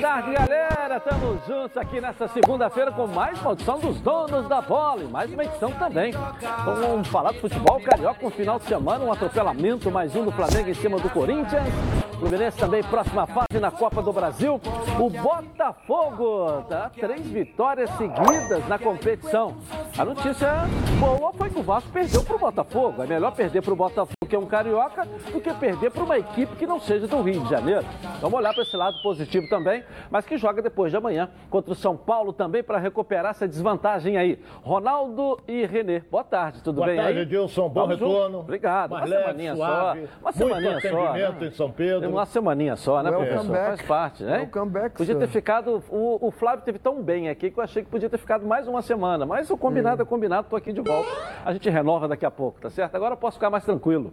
tarde, galera. Estamos juntos aqui nessa segunda-feira com mais uma audição dos donos da bola e mais uma edição também. Vamos falar do futebol carioca no final de semana, um atropelamento, mais um do Flamengo em cima do Corinthians. Fluminense também, próxima fase na Copa do Brasil. O Botafogo, tá? Três vitórias seguidas na competição. A notícia boa foi que o Vasco perdeu para o Botafogo. É melhor perder para o Botafogo, que é um carioca, do que perder para uma equipe que não seja do Rio de Janeiro. Vamos olhar para esse lado positivo também, mas que joga depois de amanhã contra o São Paulo também para recuperar essa desvantagem aí. Ronaldo e Renê, boa tarde, tudo boa bem tarde, aí? Edilson, bom Vamos retorno. Junto? Obrigado, uma leve, semaninha suave, só. Uma semaninha só. né? em São Pedro. Uma semaninha só, né, Welcome professor? back. Faz parte, né? Welcome back, Podia ter ficado. O, o Flávio teve tão bem aqui que eu achei que podia ter ficado mais uma semana. Mas o combinado é combinado, tô aqui de volta. A gente renova daqui a pouco, tá certo? Agora eu posso ficar mais tranquilo.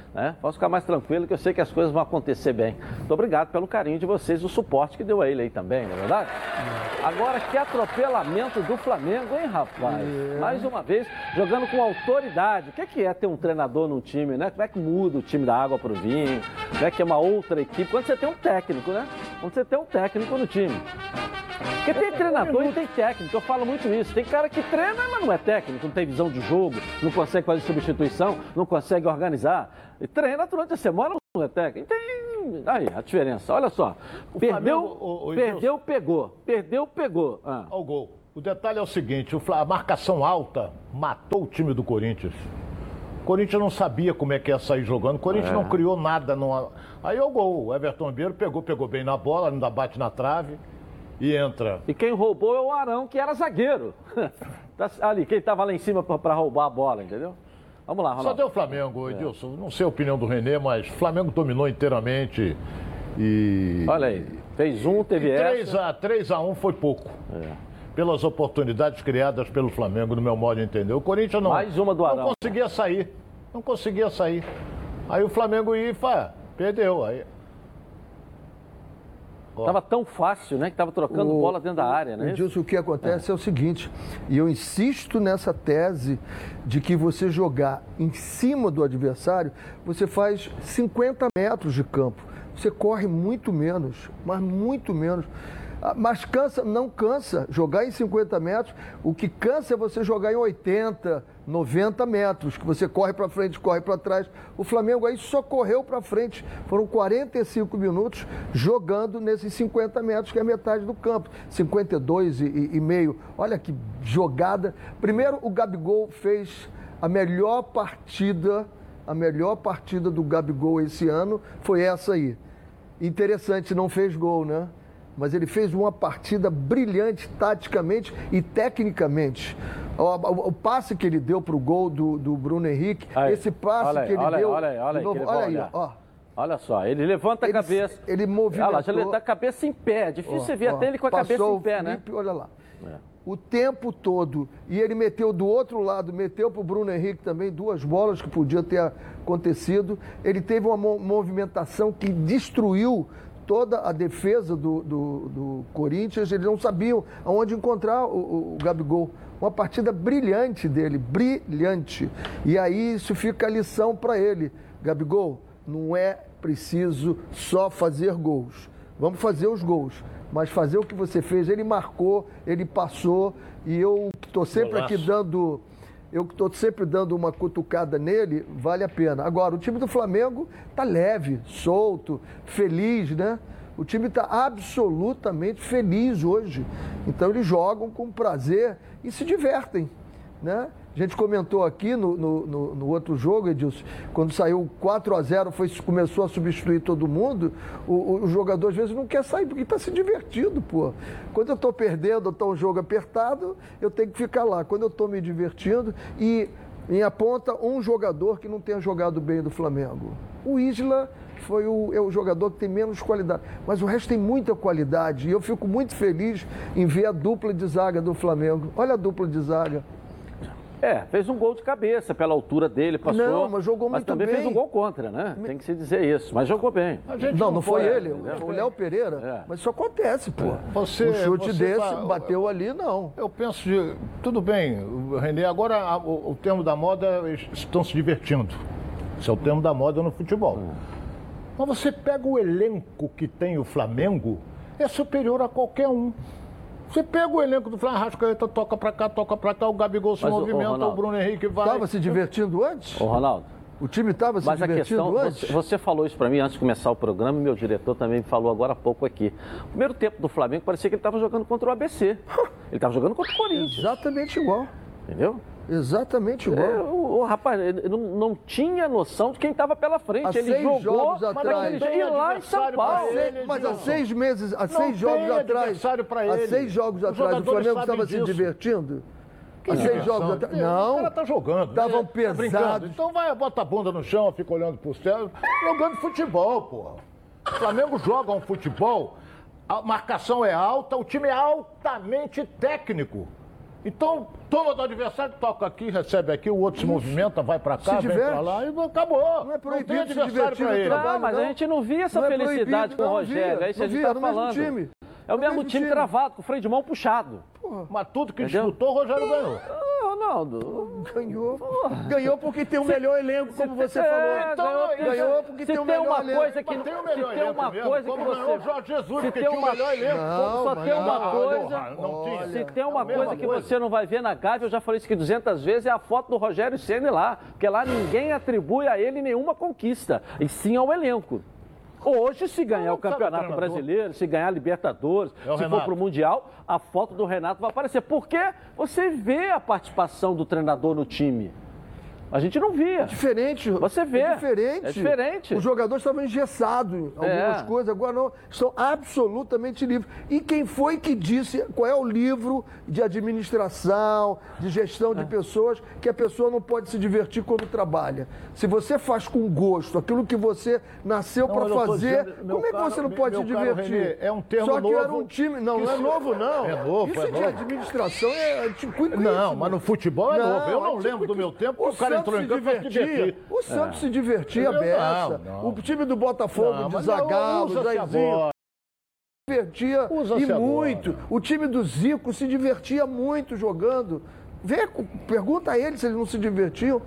Né? Posso ficar mais tranquilo que eu sei que as coisas vão acontecer bem. Muito obrigado pelo carinho de vocês, o suporte que deu a ele aí também, não é verdade? Agora, que atropelamento do Flamengo, hein, rapaz? Mais uma vez, jogando com autoridade. O que é, que é ter um treinador num time, né? Como é que muda o time da água para o vinho? Como é que é uma outra equipe? Quando você tem um técnico, né? Quando você tem um técnico no time. Porque tem treinador e tem técnico, eu falo muito isso. Tem cara que treina, mas não é técnico, não tem visão de jogo, não consegue fazer substituição, não consegue organizar. E treina durante a semana, não é técnico. Tem aí a diferença. Olha só. Perdeu, Flamengo, o- o perdeu, pegou. Perdeu, pegou. Ah. Ao gol. O detalhe é o seguinte: o a marcação alta matou o time do Corinthians. O Corinthians não sabia como é que ia sair jogando. O Corinthians É. não criou nada. Não... Aí é o gol. O Everton Ribeiro pegou, pegou bem na bola, ainda bate na trave e entra. E quem roubou é o Arão, que era zagueiro. Tá Ali, quem estava lá em cima para roubar a bola, entendeu? Vamos lá, Só Ronaldo. deu o Flamengo, Edilson. Não sei a opinião do Renê, mas o Flamengo dominou inteiramente. E. Olha aí, fez um, teve E essa. 3 a 1 foi pouco. É. Pelas oportunidades criadas pelo Flamengo, no meu modo de entender. O Corinthians não. Mais uma do Arão. Não conseguia sair. Não conseguia sair. Aí o Flamengo ia e perdeu. Aí, Ó. Tava tão fácil, né? Que tava trocando O- bola dentro da área, né? Edilson, o que acontece é. o seguinte, e eu insisto nessa tese de que você jogar em cima do adversário, você faz 50 metros de campo. Você corre muito menos, mas muito menos. Ah, Mas cansa, não cansa jogar em 50 metros. O que cansa é você jogar em 80, 90 metros, que você corre para frente, corre para trás. O Flamengo aí só correu para frente. Foram 45 minutos jogando nesses 50 metros, que é metade do campo. 52 e, e- e meio. Olha que jogada. Primeiro, o Gabigol fez a melhor partida, a melhor partida do Gabigol esse ano foi essa aí. Interessante, não fez gol, né? Mas ele fez uma partida brilhante taticamente e tecnicamente. O, o- o passe que ele deu para o gol do, do Bruno Henrique, Aí, esse passe olha aí, que ele olha deu. olha olha de aí, novo, olha aí, ó. Olha só, ele levanta a Ele- cabeça. ele Olha movimentou- lá, já tá a cabeça em pé. É difícil Ó, você ver ó, até ele com a cabeça em pé, né? Felipe, Olha lá. É. O tempo todo. E ele meteu do outro lado, meteu para o Bruno Henrique também duas bolas que podia ter acontecido. Ele teve uma mo- movimentação que destruiu toda a defesa do, do, do Corinthians. Eles não sabiam aonde encontrar o, o- Gabigol. Uma partida brilhante dele, brilhante. E aí isso fica a lição para ele. Gabigol, não é preciso só fazer gols. Vamos fazer os gols. Mas fazer o que você fez, ele marcou, ele passou, e eu estou sempre Golaço. aqui dando. Eu que estou sempre dando uma cutucada nele, vale a pena. Agora, o time do Flamengo está leve, solto, feliz, né? O time está absolutamente feliz hoje. Então eles jogam com prazer e se divertem, né? A gente comentou aqui no, no, no- no outro jogo, Edilson, quando saiu 4 a 0 foi, começou a substituir todo mundo, o, o- jogador às vezes não quer sair porque está se divertindo, pô. Quando eu estou perdendo, está um jogo apertado, eu tenho que ficar lá. Quando eu estou me divertindo e em aponta um jogador que não tenha jogado bem do Flamengo. O Isla foi o, é o jogador que tem menos qualidade, mas o resto tem muita qualidade e eu fico muito feliz em ver a dupla de zaga do Flamengo. Olha a dupla de zaga. É, fez um gol de cabeça pela altura dele, passou. Não, mas jogou Mas muito também fez bem. um gol contra, né? Tem que se dizer isso. Mas jogou bem. Gente Não, não foi ele, o Léo Pereira. É. Mas isso acontece, pô. Você- um chute você desse, tá- bateu ali, não. Eu penso de. Tudo bem, Renê, agora a- o, o termo da moda estão se divertindo. Esse é o termo da moda no futebol. Mas você pega o elenco que tem o Flamengo, é superior a qualquer um. Você pega o elenco do Flamengo, Rascaeta toca pra cá, toca pra cá, o Gabigol se Mas, movimenta, Ronaldo, o Bruno Henrique vai. Estava se divertindo antes? Ô, Ronaldo, O time estava se mas a divertindo questão, antes? você, você falou isso para mim antes de começar o programa e meu diretor também me falou agora há pouco aqui. O primeiro tempo do Flamengo parecia que ele estava jogando contra o ABC. Ele estava jogando contra o Corinthians, Exatamente igual. entendeu? Exatamente igual. É, o, o rapaz ele não, não tinha noção de quem estava pela frente. Há ele seis jogou jogos mas atrás. daquele jeito. E lá em São Paulo. ele. Mas há seis meses, há seis jogos atrás. pra Há ele. seis jogos Os atrás, o Flamengo estava se divertindo. Há seis jogos atrás. O Não. cara tá jogando. Estavam né? Tá brincando. pesados. Então vai, bota a bunda no chão, fica olhando pro céu. Jogando futebol, porra. O Flamengo joga um futebol, a marcação é alta, o time é altamente técnico. Então, toma do adversário, toca aqui, recebe aqui, o outro se movimenta, vai pra cá, Se vem pra lá e acabou. Não é proibido tem se adversário divertir pra ele. trabalho. Não, mas não. a gente não via essa Não é felicidade proibido, com o não Rogério. via, é isso que a não gente via, está no mesmo falando. time. É o mesmo mesmo time time. travado, com o freio de mão puxado. Mas tudo que Entendeu? disputou, o Rogério ganhou. Ronaldo. Ganhou. Ganhou porque tem o melhor elenco, como você É, falou. Então, Ganhou porque se tem o tem melhor uma elenco. coisa que tem o se melhor tem elenco uma mesmo, coisa que como ganhou o você Jorge Jesus, se porque tem tinha o uma melhor elenco. Não, só tem uma não, coisa não tinha. se tem uma coisa que coisa. você não vai ver na Gávea, eu já falei isso aqui 200 vezes, é a foto do Rogério Ceni lá, porque lá ninguém atribui a ele nenhuma conquista, e sim ao elenco. Hoje, se ganhar o Campeonato. Brasileiro, se ganhar a Libertadores, É se for para o Mundial, a foto do Renato vai aparecer. Porque você vê a participação do treinador no time. A gente não via. Diferente. Você vê. É diferente. É diferente. Os jogadores estavam engessados em algumas É. coisas, agora não. Estão absolutamente livres. E quem foi que disse qual é o livro de administração, de gestão É. de pessoas, que a pessoa não pode se divertir quando trabalha? Se você faz com gosto aquilo que você nasceu Não, para não fazer, dizendo- como é que caro- você não pode se divertir? Renê, é um termo Só que era novo um time. Não, não é novo, não. É novo, Isso é de novo. administração é antiquíssimo. Não, mas no futebol é novo. Eu não é lembro do meu tempo o, cara entrou em se campo divertia. divertir. O Santos se divertia beça. Não. O time do Botafogo, Não, de mas Zagallo, Jairzinho, divertia e muito. O time do Zico se divertia muito jogando. Vê, pergunta a ele se eles não se divertiam.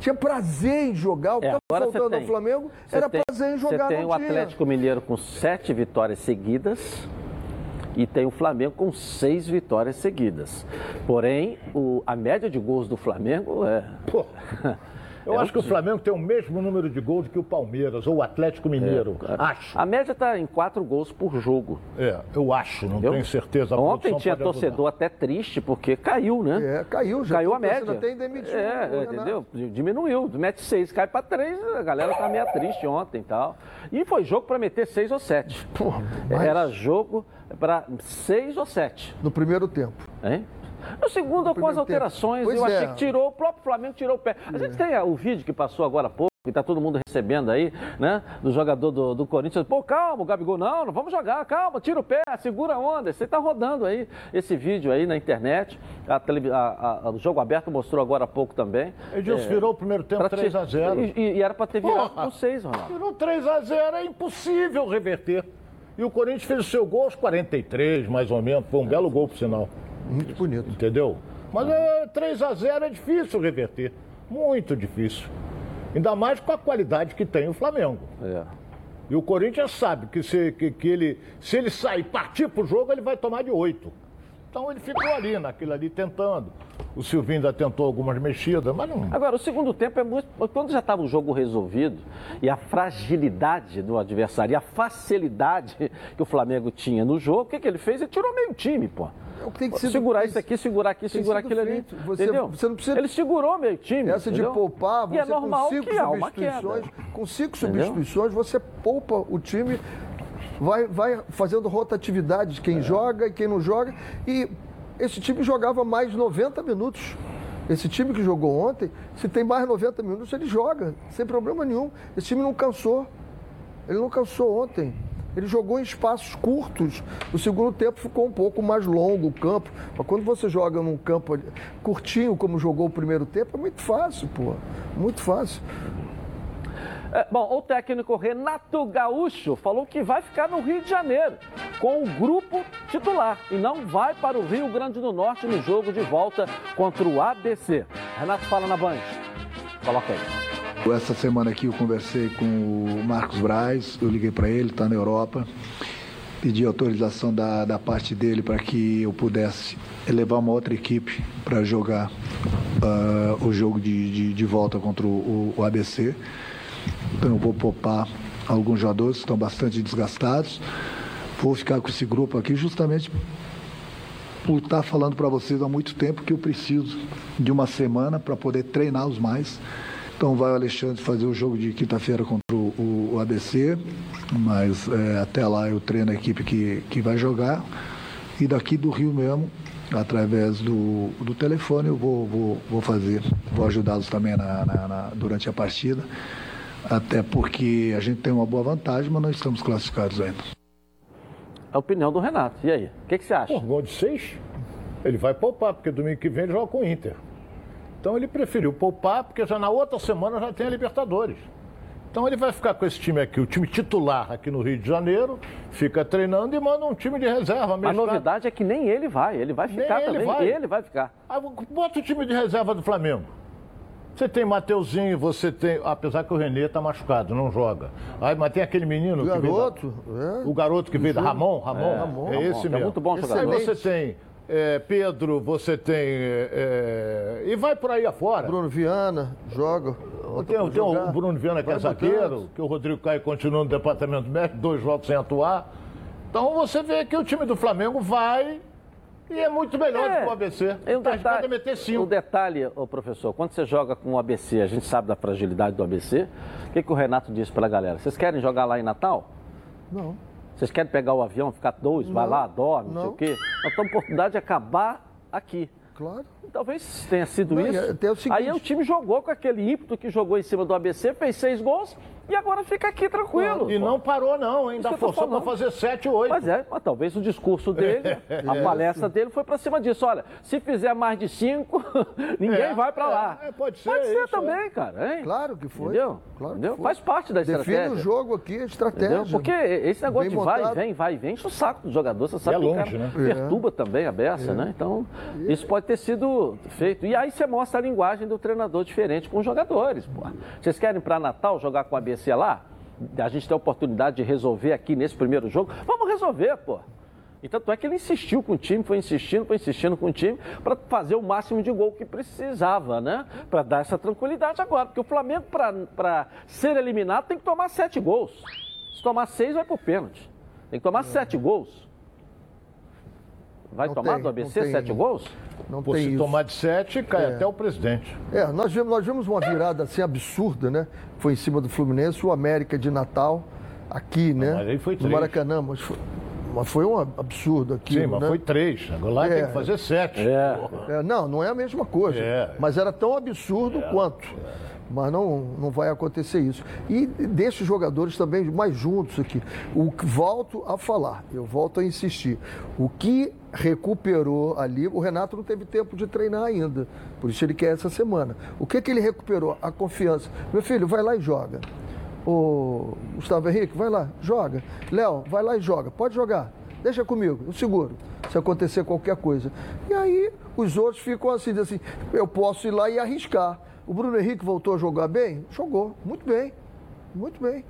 Tinha prazer em jogar. O que É, estava agora você faltando tem- ao Flamengo era tem- prazer em jogar. Você tem o. Atlético Mineiro com sete vitórias seguidas e tem o Flamengo com seis vitórias seguidas. Porém, o- a média de gols do Flamengo é. Pô, eu É acho um que o. Flamengo tem o mesmo número de gols que o Palmeiras ou o Atlético Mineiro. Acho. A média está em quatro gols por jogo. É, eu acho, não entendeu? tenho certeza. A Ontem tinha torcedor até triste porque caiu, né? É, caiu já. Caiu a média. Até em demitir o é, Renato. entendeu? Diminuiu. Mete seis, cai para três, a galera tá meio triste ontem e tal. E foi jogo para meter seis ou sete. Porra, mas- Era jogo para seis ou sete. No primeiro tempo. Hein? No segundo, com as alterações, eu Pois achei é. que tirou, o próprio Flamengo tirou o pé. A gente tem ah, o vídeo que passou agora há pouco, que tá todo mundo recebendo aí, né? Do jogador do, do Corinthians. Pô, calma, Gabigol, não, não vamos jogar, calma, tira o pé, segura a onda. Você tá rodando aí esse vídeo aí na internet. A a- a- o jogo aberto mostrou agora há pouco também. Edilson virou o primeiro tempo Pra ti- 3 a 0 E, e- e era para ter virado Porra! com seis, Ronaldo. Virou 3 a 0 é impossível reverter. E o Corinthians fez o seu gol aos 43, mais ou menos. Foi um belo gol, por sinal. Muito bonito. Entendeu? Mas é, 3 a 0 é difícil reverter. Muito difícil. Ainda mais com a qualidade que tem o Flamengo. É. E o Corinthians sabe que se, que, que ele, se ele sair e partir pro jogo, ele vai tomar de 8. Então ele ficou ali, naquilo ali, tentando. O Silvinho ainda tentou algumas mexidas, mas não. Agora, o segundo tempo é muito. Quando já estava o jogo resolvido e a fragilidade do adversário e a facilidade que o Flamengo tinha no jogo, o que, que ele fez? Ele tirou meio time, pô. É o que tem que ser- segurar isso aqui, segurar aqui, segurar aquilo ali. Você- entendeu? você não precisa- Ele segurou meio time. Essa de entendeu? poupar, e é você normal com cinco que substituições, com cinco Entendeu? substituições, você poupa o time, vai, vai fazendo rotatividade de quem joga e quem não joga. E esse time jogava mais 90 minutos. Esse time que jogou ontem, se tem mais 90 minutos, ele joga, sem problema nenhum. Esse time não cansou. Ele não cansou ontem. Ele jogou em espaços curtos. O segundo tempo ficou um pouco mais longo o campo. Mas quando você joga num campo curtinho, como jogou o primeiro tempo, é muito fácil, pô. Muito fácil. É, bom, o técnico Renato Gaúcho falou que vai ficar no Rio de Janeiro com o grupo titular e não vai para o Rio Grande do Norte no jogo de volta contra o ABC. Renato fala na Band. Coloca aí. Essa semana aqui eu conversei com o Marcos Braz, eu liguei para ele, está na Europa. pedi autorização da, da parte dele para que eu pudesse levar uma outra equipe para jogar uh, o jogo de, de, de, volta contra o, o, ABC. Então eu vou poupar alguns jogadores que estão bastante desgastados. Vou ficar com esse grupo aqui justamente por estar falando para vocês há muito tempo que eu preciso de uma semana para poder treiná-los mais. Então vai o Alexandre fazer o jogo de quinta-feira contra o, o, ABC, mas é, até lá eu treino a equipe que, que vai jogar. E daqui do Rio mesmo, através do, do telefone, eu vou, vou, vou fazer, vou ajudá-los também na, na, na, durante a partida. Até porque a gente tem uma boa vantagem, mas não estamos classificados ainda. A opinião do Renato. E aí? O que, que você acha? Pô, gol de seis? Ele vai poupar, porque domingo que vem ele joga com o Inter. Então ele preferiu poupar, porque já na outra semana já tem a Libertadores. Então ele vai ficar com esse time aqui, o time titular aqui no Rio de Janeiro, fica treinando e manda um time de reserva mesmo. A novidade é que nem ele vai, ele vai ficar nem também, ele vai. ele vai ficar. Ah, bota o time de reserva do Flamengo. Você tem Mateuzinho, você tem. Apesar que o Renê tá machucado, não joga. Aí, mas tem aquele menino. O garoto. Da, é. O garoto que veio da Ramon, Ramon. É, Ramon, é esse Ramon. mesmo. É muito bom jogador. Aí você tem é, Pedro, você tem. É, e vai por aí afora. Bruno Viana, joga. Tem, tem o Bruno Viana que é zagueiro, que o Rodrigo Caio continua no departamento médico, dois jogos sem atuar. Então você vê que o time do Flamengo vai e é muito melhor é, do que o ABC. É um detalhe, meter cinco. Um detalhe, ô professor, quando você joga com o ABC, a gente sabe da fragilidade do ABC. O que, que o Renato disse para a galera? Vocês querem jogar lá em Natal? Não. Vocês querem pegar o avião, ficar dois, não, vai lá, dorme, não, sei o quê. Nós temos oportunidade de acabar aqui. Claro. Talvez tenha sido não, isso. É, o seguinte... Aí o time jogou com aquele ímpeto que jogou em cima do ABC, fez seis gols e agora fica aqui tranquilo. E não parou, não, ainda forçou para fazer 7, 8. Mas é, mas talvez o discurso dele, a palestra dele foi para cima disso. Olha, se fizer mais de 5, ninguém é, vai para lá. É, pode ser. Pode ser isso, é. também, cara. Hein? Claro que foi. Entendeu? Claro Entendeu? Faz parte da Define estratégia. Define o jogo aqui, a estratégia. Entendeu? Porque esse negócio de vai e vem, vai e vem, enche o saco do jogador. Você sabe é longe, que o cara né? perturba também a beça, é. né? Então, isso pode ter sido feito. E aí você mostra a linguagem do treinador diferente com os jogadores. Pô. Vocês querem para Natal jogar com a ABC lá? a gente tem a oportunidade de resolver aqui nesse primeiro jogo, vamos resolver, pô. E tanto é que ele insistiu com o time, foi insistindo, foi insistindo com o time para fazer o máximo de gol que precisava, né? Para dar essa tranquilidade agora. Porque o Flamengo, para ser eliminado, tem que tomar sete gols. Se tomar seis, vai para o pênalti. Tem que tomar é. sete gols. Vai não tomar tem, do ABC sete gols? Não Pô, tem se isso. tomar de sete, cai é. até o presidente. É, nós vimos, nós vimos uma virada assim absurda, né? Foi em cima do Fluminense, o América de Natal, aqui, né? Mas aí foi três. No Maracanã, mas foi, mas foi um absurdo aqui. Sim, mas né? foi três. Agora lá é. tem que fazer sete. É. é. não, não é a mesma coisa. É. Mas era tão absurdo é. quanto mas não, não vai acontecer isso. E deixa os jogadores também mais juntos aqui. O volto a falar, eu volto a insistir. O que recuperou ali, o Renato não teve tempo de treinar ainda, por isso ele quer essa semana. O que, que ele recuperou? A confiança. Meu filho, vai lá e joga. O Gustavo Henrique, vai lá, joga. Léo, vai lá e joga. Pode jogar. Deixa comigo, eu seguro. Se acontecer qualquer coisa. E aí os outros ficam assim, assim, eu posso ir lá e arriscar. O Bruno Henrique voltou a jogar bem? Jogou, muito bem, muito bem.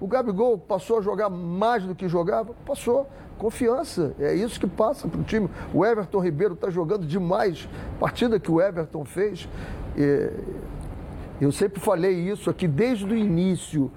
O Gabigol passou a jogar mais do que jogava? Passou. Confiança, é isso que passa para o time. O Everton Ribeiro está jogando demais. Partida que o Everton fez. eu sempre falei isso aqui desde o início.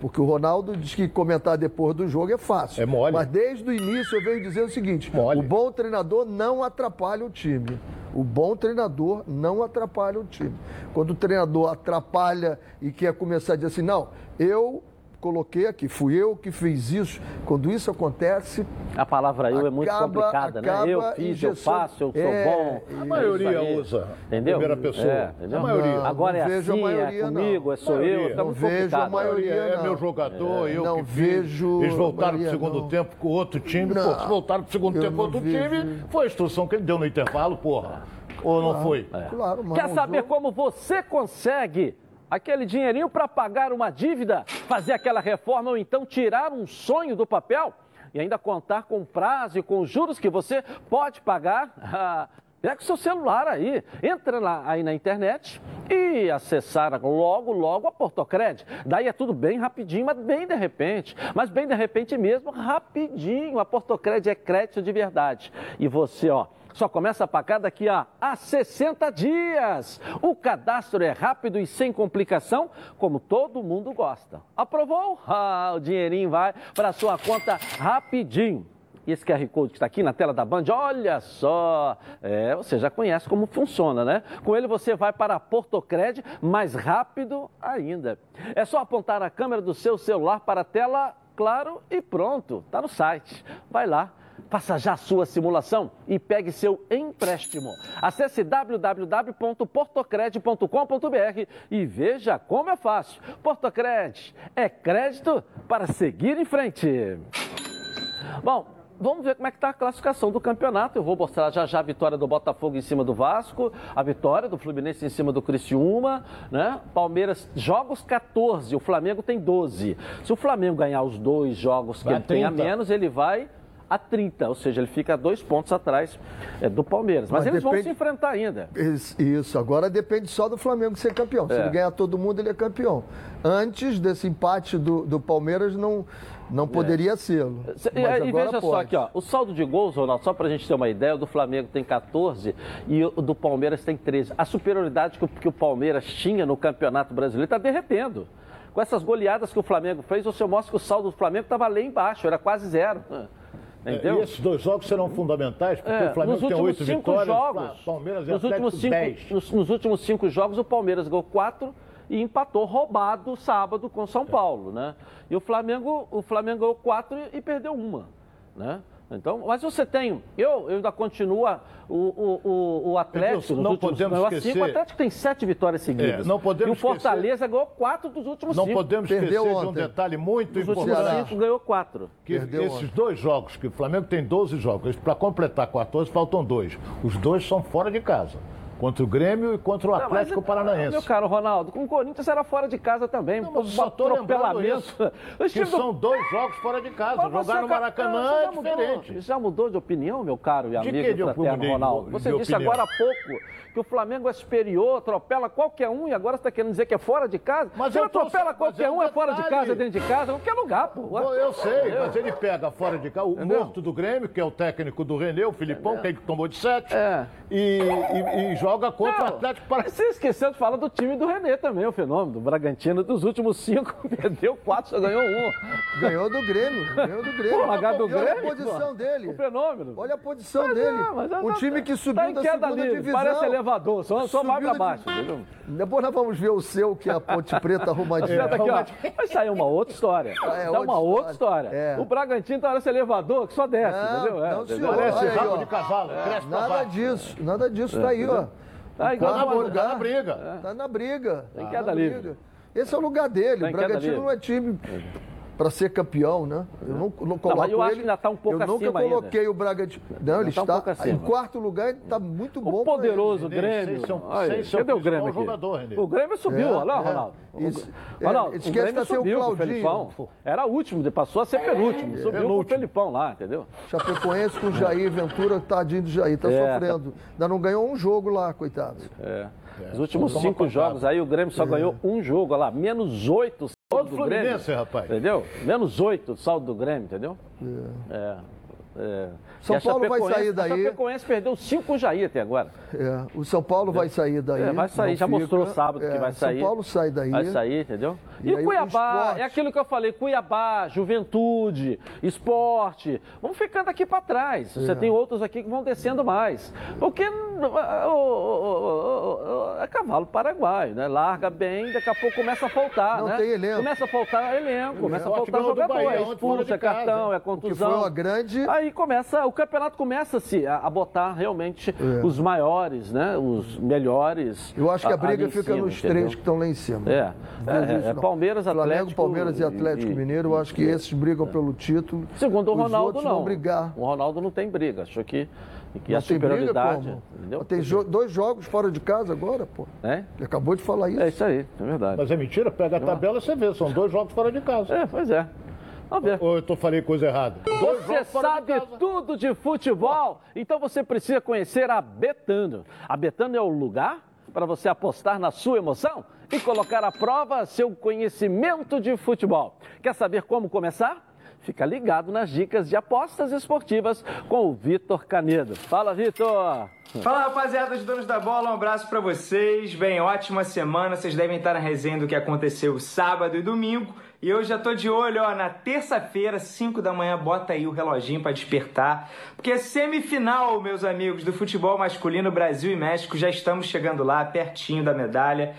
Porque o Ronaldo diz que comentar depois do jogo é fácil. É mole. Mas desde o início eu venho dizendo o seguinte: mole. o bom treinador não atrapalha o time. O bom treinador não atrapalha o time. Quando o treinador atrapalha e quer começar a dizer assim, não, eu coloquei aqui, fui eu que fiz isso. Quando isso acontece. A palavra eu acaba, é muito complicada, né? Eu fiz, injeção, eu faço, eu sou é, bom. A maioria usa. Entendeu? Primeira pessoa. É, entendeu? A maioria. Agora é assim, maioria, é comigo, não. é sou eu. Não vejo a maioria. É meu jogador, é, eu não vejo. Eles voltaram para o segundo não. tempo com outro time. Não, pô, se voltaram para o segundo tempo com outro vejo. time, foi a instrução que ele deu no intervalo, porra. Ou não foi? É. Claro, mas Quer saber como você consegue aquele dinheirinho para pagar uma dívida, fazer aquela reforma ou então tirar um sonho do papel? E ainda contar com prazo e com juros que você pode pagar? Ah, Pega o seu celular aí, entra lá, aí na internet e acessar logo, logo a Portocred. Daí é tudo bem rapidinho, mas bem de repente. Mas bem de repente mesmo, rapidinho. A Portocred é crédito de verdade. E você, ó, só começa a pagar daqui a, a 60 dias. O cadastro é rápido e sem complicação, como todo mundo gosta. Aprovou? Ah, o dinheirinho vai para sua conta rapidinho. E esse QR Code que está aqui na tela da Band, olha só, é, você já conhece como funciona, né? Com ele você vai para a Portocred mais rápido ainda. É só apontar a câmera do seu celular para a tela, claro, e pronto, está no site. Vai lá, Faça já a sua simulação e pegue seu empréstimo. Acesse www.portocred.com.br e veja como é fácil. Portocred é crédito para seguir em frente. Bom, Vamos ver como é que está a classificação do campeonato. Eu vou mostrar já já a vitória do Botafogo em cima do Vasco, a vitória do Fluminense em cima do Criciúma, né? Palmeiras, jogos 14, o Flamengo tem 12. Se o Flamengo ganhar os dois jogos que Vai ele tem a 30. menos, ele vai a 30, ou seja, ele fica dois pontos atrás é, do Palmeiras. Mas, Mas eles vão depende- se enfrentar ainda. Isso, agora depende só do Flamengo ser campeão. Se É. ele ganhar todo mundo, ele é campeão. Antes desse empate do, do Palmeiras, não, não poderia sê-lo. Cê- Mas E, agora e veja só pode. aqui, ó, o saldo de gols, Ronaldo, só para a gente ter uma ideia, o do Flamengo tem 14 e o do Palmeiras tem 13. A superioridade que o, que o Palmeiras tinha no Campeonato Brasileiro está derretendo. Com essas goleadas que o Flamengo fez, você mostra que o saldo do Flamengo estava lá embaixo, era quase zero. Entendeu? E esses dois jogos serão fundamentais, porque É, o Flamengo tem oito vitórias, jogos, o Palmeiras e nos últimos cinco, 10. nos, nos últimos cinco jogos, o Palmeiras ganhou quatro e empatou roubado sábado com São Paulo, né? E o Flamengo, o Flamengo ganhou quatro e, e perdeu uma, né? Então, mas você tem, eu, eu ainda continuo o, o, o, o Atlético, nos não últimos, podemos ganhou esquecer- cinco, o Atlético tem sete vitórias seguidas. É, não podemos e o Fortaleza esquecer- ganhou quatro dos últimos Não cinco. podemos Perdeu esquecer de um ontem. detalhe muito Dos últimos importante. cinco ganhou quatro. Que Perdeu esses ontem. dois jogos, que o Flamengo tem 12 jogos, para completar 14, faltam dois. Os dois são fora de casa. Contra o Grêmio e contra o Não, mas, Atlético Paranaense. Meu caro Ronaldo, com o Corinthians era fora de casa também. Não, mas um só tô lembrando isso, que do- são dois jogos fora de casa. Mas Jogar no ca- Maracanã é já mudou- diferente. já mudou de opinião, meu caro e amigo que de fraterno opinião? Ronaldo? Você De disse opinião? agora há pouco que o Flamengo é superior, atropela qualquer um e agora você está querendo dizer que é fora de casa? Mas Se eu tô- atropela qualquer é um é fora de casa, dentro de casa, qualquer lugar, pô. Eu sei, mas ele pega fora de casa o Entendeu? morto do Grêmio, que é o técnico do Renê, o Filipão, que ele tomou de sete, É. e, e- e joga contra o Não, Atlético mas Paranaense. Você esqueceu de falar do time do Renê também, o fenômeno, do Bragantino. Dos últimos cinco, perdeu quatro, só ganhou um. Ganhou do Grêmio, ganhou do Grêmio. Pô, H do E olha Grêmio, a posição pô. dele. O fenômeno. Olha a posição Mas dele. é, mas é- um time que subiu tá em da segunda livre, divisão. Parece elevador, só, só vai pra baixo, divisão. entendeu? Depois nós vamos ver o seu, que é a Ponte Preta arrumadinha. Certo aqui, ó. Vai sair uma outra história. Ah, é outra uma outra história. história. É. O Bragantino tá nesse elevador que só desce, Não, entendeu? É, não, entendeu? senhor. Parece rabo de cavalo, pra Nada disso, nada disso. Tá aí, ó. Tá igual Tá na, uma- tá na briga. Tá na briga. Tem Tá queda livre. briga. Esse é o lugar dele. Tá O em queda Bragantino não é time para ser campeão, né? Eu não, não coloco mas eu acho ele- que ainda tá um pouco Eu nunca acima ainda. coloquei o Bragantino. Não, ele tá um está acima. em quarto lugar, ele está muito bom. O poderoso Grêmio. Olha, seu cadê o Grêmio aqui? jogador. O Grêmio subiu, É, olha lá, é. Ronaldo. Isso. É, Ronaldo, esquece o Grêmio o subiu com o Claudinho. Felipão. Era último, passou a ser penúltimo. Subiu com o Felipão lá, entendeu? Chapecoense com o Jair Ventura, tadinho do Jair, tá É, sofrendo. Ainda não ganhou um jogo lá, coitado. É. Os últimos cinco jogos aí, o Grêmio só ganhou um jogo, olha lá, menos oito Olha saldo o do Grêmio. Fluminense, rapaz. Entendeu? Menos oito saldo do Grêmio, entendeu? É. é. São E a Paulo vai sair daí. A Chapecoense perdeu cinco Jair até agora. É, o São Paulo vai sair daí. É, vai sair, já fica. mostrou sábado que É, vai sair. São Paulo sai daí. Vai sair, entendeu? E, E Cuiabá, é aquilo que eu falei, Cuiabá, juventude, esporte, vão ficando aqui para trás. Você É. tem outros aqui que vão descendo mais. Porque o, o- o- o- é cavalo paraguaio, né? Larga bem, daqui a pouco começa a faltar, Não né? tem elenco. Começa a faltar elenco, começa a faltar jogador, Bahia é expulso, é cartão, é Que contusão. foi uma grande. Aí começa, o campeonato começa-se a, a botar realmente É. os maiores, né? Os melhores. Eu acho que a ali briga fica cima, nos entendeu? três que estão lá em cima. É, é, é. Palmeiras, Flamengo, Atlético. Palmeiras e Atlético e- Mineiro, eu acho que esses brigam pelo título. Segundo o Os Ronaldo, outros não. brigar. O Ronaldo não tem briga. Achou que, que a Não briga superioridade. como? entendeu? Tem jo- dois jogos fora de casa agora, pô. É? Ele acabou de falar isso. é isso aí, é verdade. Mas é mentira, pega a tabela e você vê, são dois jogos fora de casa. É, pois é. Vamos ver. Ou eu tô falei coisa errada? Dois Você de sabe casa. tudo de futebol? Então você precisa conhecer a Betano. A Betano é o lugar para você apostar na sua emoção e colocar à prova seu conhecimento de futebol. Quer saber como começar? Fica ligado nas dicas de apostas esportivas com o Vitor Canedo. Fala, Vitor! Fala rapaziada dos donos da bola, um abraço pra vocês. Bem, ótima semana. Vocês devem estar na resenha do que aconteceu sábado e domingo. E eu já tô de olho, ó, na terça-feira, 5 da manhã, bota aí o reloginho pra despertar. Porque é semifinal, meus amigos, do futebol masculino Brasil e México. Já estamos chegando lá, pertinho da medalha.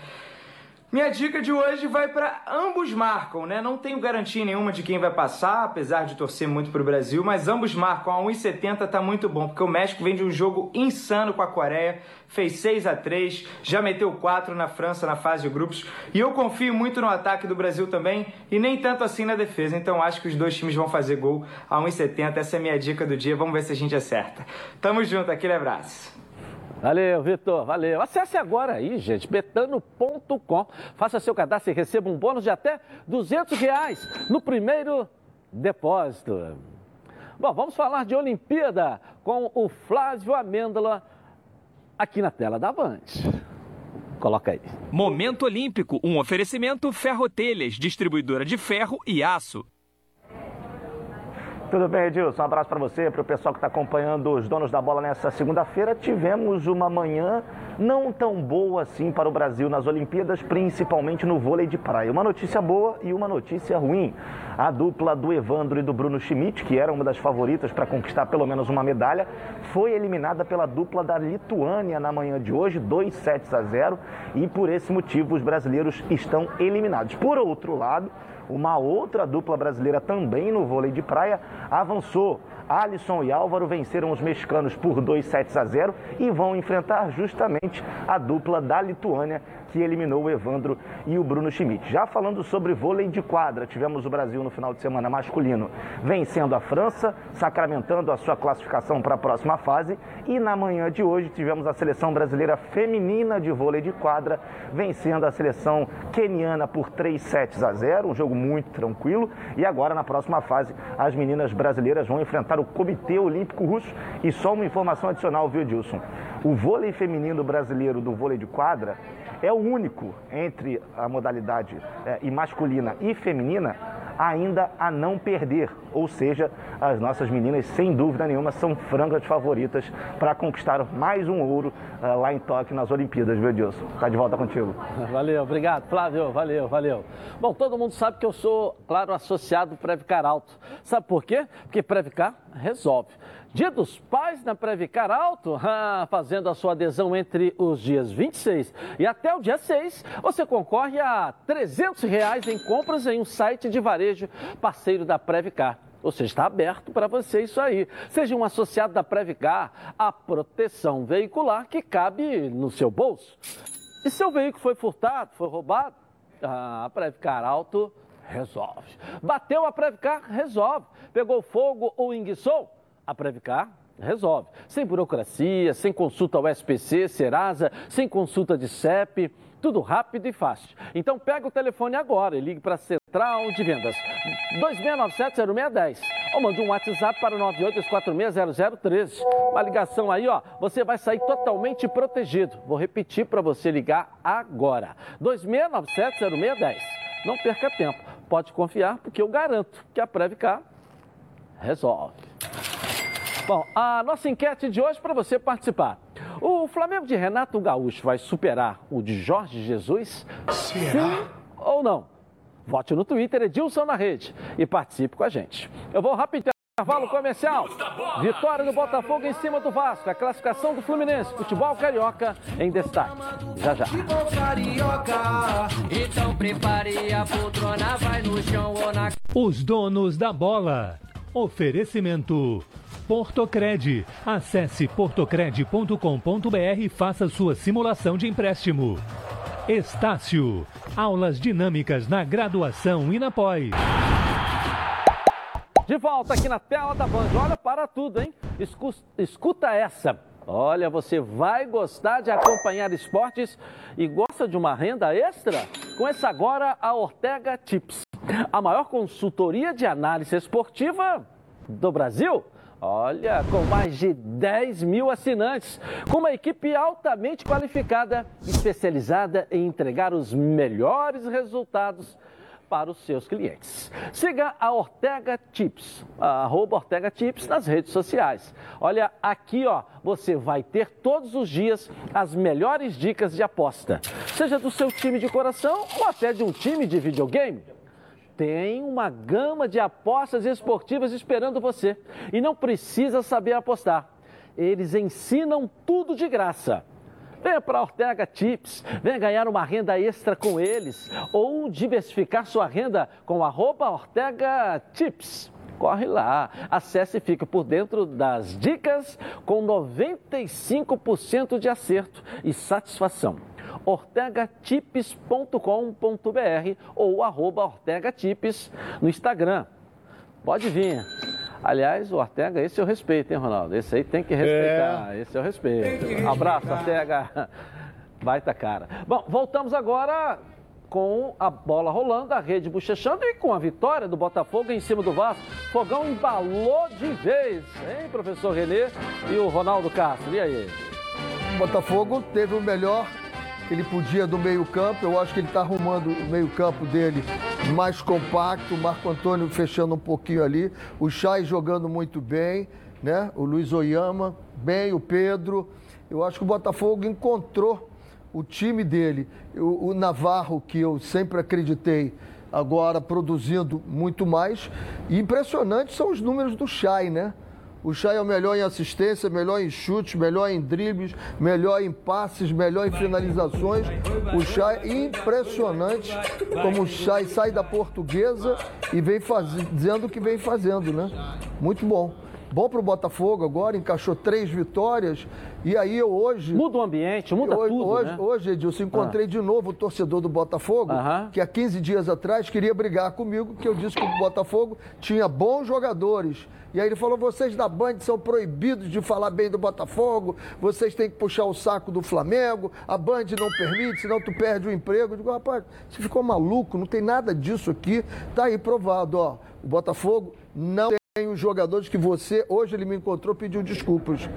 Minha dica de hoje vai para ambos marcam, né? Não tenho garantia nenhuma de quem vai passar, apesar de torcer muito pro Brasil, mas ambos marcam. A 1,70 tá muito bom, porque o México vem de um jogo insano com a Coreia, fez 6 a 3 já meteu 4 na França na fase de grupos, e eu confio muito no ataque do Brasil também, e nem tanto assim na defesa, então acho que os dois times vão fazer gol a 1,70. Essa é a minha dica do dia, vamos ver se a gente acerta. Tamo junto, aquele abraço. Valeu, Vitor, valeu. Acesse agora aí, gente, betano.com. Faça seu cadastro e receba um bônus de até 200 reais no primeiro depósito. Bom, vamos falar de Olimpíada com o Flávio Amêndola aqui na tela da Band. Coloca aí. Momento Olímpico, um oferecimento Ferrotelhas, distribuidora de ferro e aço. Tudo bem, Edilson? Um abraço para você, para o pessoal que está acompanhando os donos da bola nessa segunda-feira. Tivemos uma manhã não tão boa assim para o Brasil nas Olimpíadas, principalmente no vôlei de praia. Uma notícia boa e uma notícia ruim. A dupla do Evandro e do Bruno Schmidt, que era uma das favoritas para conquistar pelo menos uma medalha, foi eliminada pela dupla da Lituânia na manhã de hoje, 2 sets a 0, e por esse motivo os brasileiros estão eliminados. Por outro lado, uma outra dupla brasileira também no vôlei de praia avançou. Alisson e Álvaro venceram os mexicanos por 2 sets a 0 e vão enfrentar justamente a dupla da Lituânia que eliminou o Evandro e o Bruno Schmidt. Já falando sobre vôlei de quadra, tivemos o Brasil no final de semana masculino vencendo a França, sacramentando a sua classificação para a próxima fase. E na manhã de hoje tivemos a seleção brasileira feminina de vôlei de quadra vencendo a seleção queniana por 3 sets a 0, um jogo muito tranquilo. E agora na próxima fase as meninas brasileiras vão enfrentar o Comitê Olímpico Russo. E só uma informação adicional, viu, Dilson? O vôlei feminino brasileiro do vôlei de quadra é o único entre a modalidade é, e masculina e feminina ainda a não perder. Ou seja, as nossas meninas, sem dúvida nenhuma, são frangas favoritas para conquistar mais um ouro uh, lá em Tóquio nas Olimpíadas, viu, Edilson? Tá de volta contigo. Valeu, obrigado, Flávio, valeu, valeu. Bom, todo mundo sabe que eu sou, claro, associado do Previcar Alto. Sabe por quê? Porque Previcar resolve. Dia dos Pais na Previcar Alto, ah, fazendo a sua adesão entre os dias 26 e até o dia 6, você concorre a 300 reais em compras em um site de varejo parceiro da Previcar. Ou seja, está aberto para você isso aí. Seja um associado da Previcar, a proteção veicular que cabe no seu bolso. E seu veículo foi furtado, foi roubado? Ah, a Previcar Alto resolve. Bateu a Previcar, resolve. Pegou fogo ou enguiçou? A Previcar resolve. Sem burocracia, sem consulta ao SPC, Serasa, sem consulta de CEP, tudo rápido e fácil. Então pega o telefone agora e ligue para a Central de Vendas 2697-0610 ou mande um WhatsApp para o 98460013. Uma ligação aí, ó, você vai sair totalmente protegido. Vou repetir para você ligar agora. 2697-0610. Não perca tempo. Pode confiar, porque eu garanto que a Previcar resolve. Bom, a nossa enquete de hoje para você participar. O Flamengo de Renato Gaúcho vai superar o de Jorge Jesus? Será? Sim ou não? Vote no Twitter Edilson na rede e participe com a gente. Eu vou rápido intervalo comercial. Vitória do Botafogo em cima do Vasco. A classificação do Fluminense. Futebol carioca em destaque. Já já. Então Os donos da bola. Oferecimento. Portocred. Acesse portocred.com.br e faça sua simulação de empréstimo. Estácio. Aulas dinâmicas na graduação e na pós. De volta aqui na tela da Band. Olha para tudo, hein? Escu escuta essa. Olha, você vai gostar de acompanhar esportes e gosta de uma renda extra? Com essa agora, a Ortega Tips. A maior consultoria de análise esportiva do Brasil. Olha, com mais de 10 mil assinantes, com uma equipe altamente qualificada, especializada em entregar os melhores resultados para os seus clientes. Siga a Ortega Tips, a arroba Ortega Tips nas redes sociais. Olha, aqui ó, você vai ter todos os dias as melhores dicas de aposta, seja do seu time de coração ou até de um time de videogame tem uma gama de apostas esportivas esperando você e não precisa saber apostar. Eles ensinam tudo de graça. Venha para a Ortega Tips, venha ganhar uma renda extra com eles ou diversificar sua renda com arroba Ortega Tips. Corre lá, acesse e fique por dentro das dicas com 95% de acerto e satisfação ortegatips.com.br ou arroba ortegatipes no Instagram. Pode vir. Aliás, o Ortega, esse eu respeito, hein, Ronaldo? Esse aí tem que respeitar. É. Esse eu respeito. Abraço, Ortega. Baita cara. Bom, voltamos agora com a bola rolando, a rede bochechando e com a vitória do Botafogo em cima do Vasco. Fogão embalou de vez, hein, professor Renê e o Ronaldo Castro. E aí? O Botafogo teve o melhor ele podia do meio-campo. Eu acho que ele está arrumando o meio-campo dele mais compacto. O Marco Antônio fechando um pouquinho ali. O Chay jogando muito bem, né? O Luiz Oyama, bem, o Pedro. Eu acho que o Botafogo encontrou o time dele. O, o Navarro, que eu sempre acreditei, agora produzindo muito mais. E são os números do Chay, né? O Chay é o melhor em assistência, melhor em chutes, melhor em dribles, melhor em passes, melhor em finalizações. O Chay, impressionante como o Chay sai da portuguesa e vem fazendo o que vem fazendo, né? Muito bom. Bom para o Botafogo agora, encaixou três vitórias. E aí eu hoje. Muda o ambiente, muda hoje, tudo. Hoje, né? hoje Edilson, encontrei ah. de novo o torcedor do Botafogo, que há 15 dias atrás queria brigar comigo, que eu disse que o Botafogo tinha bons jogadores. E aí ele falou: vocês da Band são proibidos de falar bem do Botafogo, vocês têm que puxar o saco do Flamengo, a Band não permite, senão tu perde o emprego. Eu digo, rapaz, você ficou maluco, não tem nada disso aqui. Tá aí provado, ó. O Botafogo não tem os jogadores que você, hoje ele me encontrou, pediu desculpas.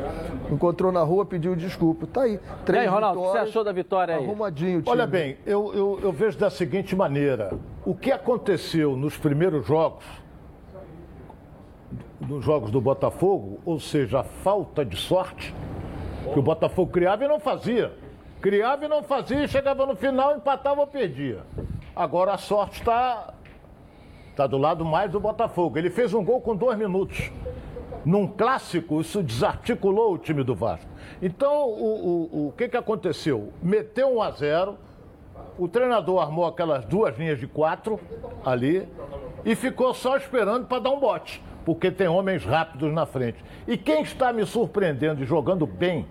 Encontrou na rua, pediu desculpa. Tá aí. Três e aí, Ronaldo, o que você achou da vitória aí? Arrumadinho, time. Olha bem, eu, eu, eu vejo da seguinte maneira: o que aconteceu nos primeiros jogos dos jogos do Botafogo, ou seja, a falta de sorte, que o Botafogo criava e não fazia. Criava e não fazia, chegava no final, empatava ou perdia. Agora a sorte está tá do lado mais do Botafogo. Ele fez um gol com dois minutos. Num clássico, isso desarticulou o time do Vasco. Então, o, o, o que, que aconteceu? Meteu um a 0 o treinador armou aquelas duas linhas de quatro ali e ficou só esperando para dar um bote porque tem homens rápidos na frente. E quem está me surpreendendo e jogando bem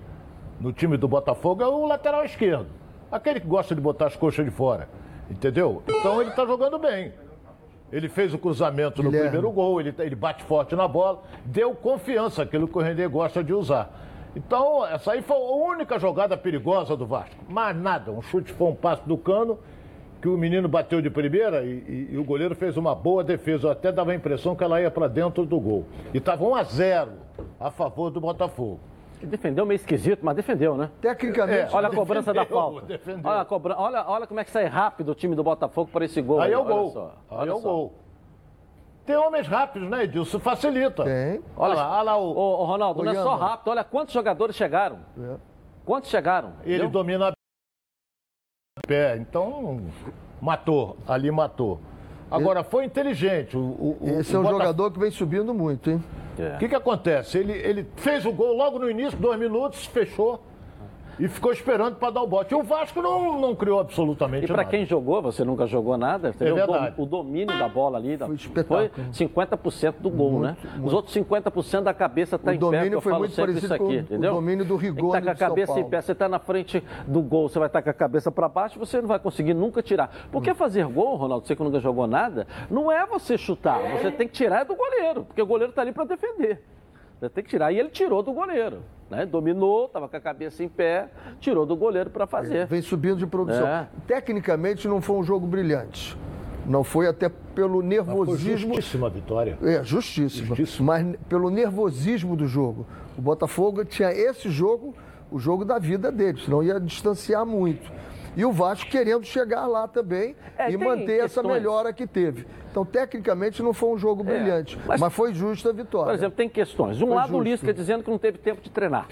no time do Botafogo é o lateral esquerdo. Aquele que gosta de botar as coxas de fora. Entendeu? Então ele está jogando bem. Ele fez o cruzamento no Guilherme. primeiro gol, ele, ele bate forte na bola, deu confiança, aquilo que o Renê gosta de usar. Então, essa aí foi a única jogada perigosa do Vasco. Mais nada. Um chute foi um passo do cano que o menino bateu de primeira e, e, e, o goleiro fez uma boa defesa. Eu até dava a impressão que ela ia para dentro do gol. E estava 1 a 0 a favor do Botafogo. Defendeu meio esquisito, mas defendeu, né? Tecnicamente. É, olha a cobrança da falta. Defendeu. Olha, cobra... olha, olha como é que sai rápido o time do Botafogo para esse gol. Aí, aí é o gol. Aí é o gol. Tem homens rápidos, né, Edilson? Facilita. Tem. Olha, olha lá, olha lá o. Ô, Ronaldo, não é só rápido, olha quantos jogadores chegaram. É. Quantos chegaram? Ele Entendeu? domina a pé. Então, matou. Ali matou. Agora, foi inteligente. O, o, Esse o é um jogador que vem subindo muito, hein? O é. que, que acontece? Ele, ele fez o gol logo no início, dois minutos, fechou e ficou esperando para dar o bote. E o Vasco não, não criou absolutamente nada. E para quem jogou, você nunca jogou nada, é verdade. O, domínio da bola ali foi, foi 50% do gol, muito, né? Muito. Os outros 50% da cabeça está em pé, domínio foi muito parecido isso aqui, com entendeu? O domínio do rigor Tem que tá com a cabeça em pé, você está na frente do gol, você vai estar tá com a cabeça para baixo, você não vai conseguir nunca tirar. Porque hum. fazer gol, Ronaldo, você que nunca jogou nada, não é você chutar, você tem que tirar do goleiro, porque o goleiro está ali para defender. Você tem que tirar. E ele tirou do goleiro. Né? Dominou, estava com a cabeça em pé, tirou do goleiro para fazer. Vem subindo de produção. É. Tecnicamente não foi um jogo brilhante. Não foi até pelo Foi nervosismo. justíssima a vitória. É, justíssimo. Mas pelo nervosismo do jogo. O Botafogo tinha esse jogo, o jogo da vida dele, senão ia distanciar muito. E o Vasco querendo chegar lá também É, e manter essa questões. melhora que teve. Então, tecnicamente, não foi um jogo brilhante, mas- mas, foi justa a vitória. Por exemplo, tem questões. De um Foi lado, o justo. Lisca dizendo que não teve tempo de treinar.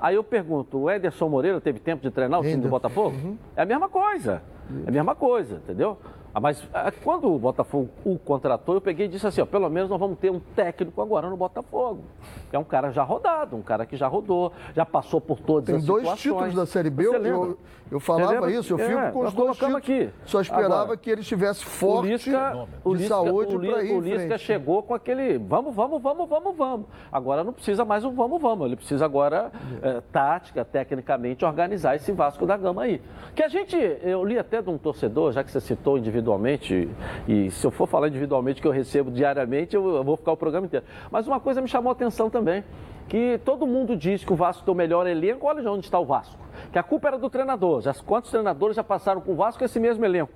Aí eu pergunto, o Ederson Moreira teve tempo de treinar o time do. Botafogo? É a mesma coisa. É a mesma coisa, entendeu? Ah, Mas ah, quando o Botafogo o contratou, eu peguei e disse assim, ó, pelo menos nós vamos ter um técnico agora no Botafogo. É um cara já rodado, um cara que já rodou, já passou por todas Tem as dois situações. títulos da Série B, eu, eu, eu falava isso, eu É, fico com os dois títulos. aqui. Só esperava Agora, que ele estivesse forte Lisca, de Lisca, saúde para ir o Lisca chegou com aquele vamos, vamos, vamos, vamos, vamos. Agora não precisa mais um vamos, vamos. Ele precisa agora, eh, tática, tecnicamente, organizar esse Vasco da Gama aí. Que a gente, eu li até de um torcedor, já que você citou individualmente, e se eu for falar individualmente que eu recebo diariamente, eu, vou ficar o programa inteiro. Mas uma coisa me chamou a atenção também, que todo mundo diz que o Vasco tem o melhor elenco, olha onde está o Vasco. Que a culpa era do treinador. Já, quantos treinadores já passaram com o Vasco esse mesmo elenco?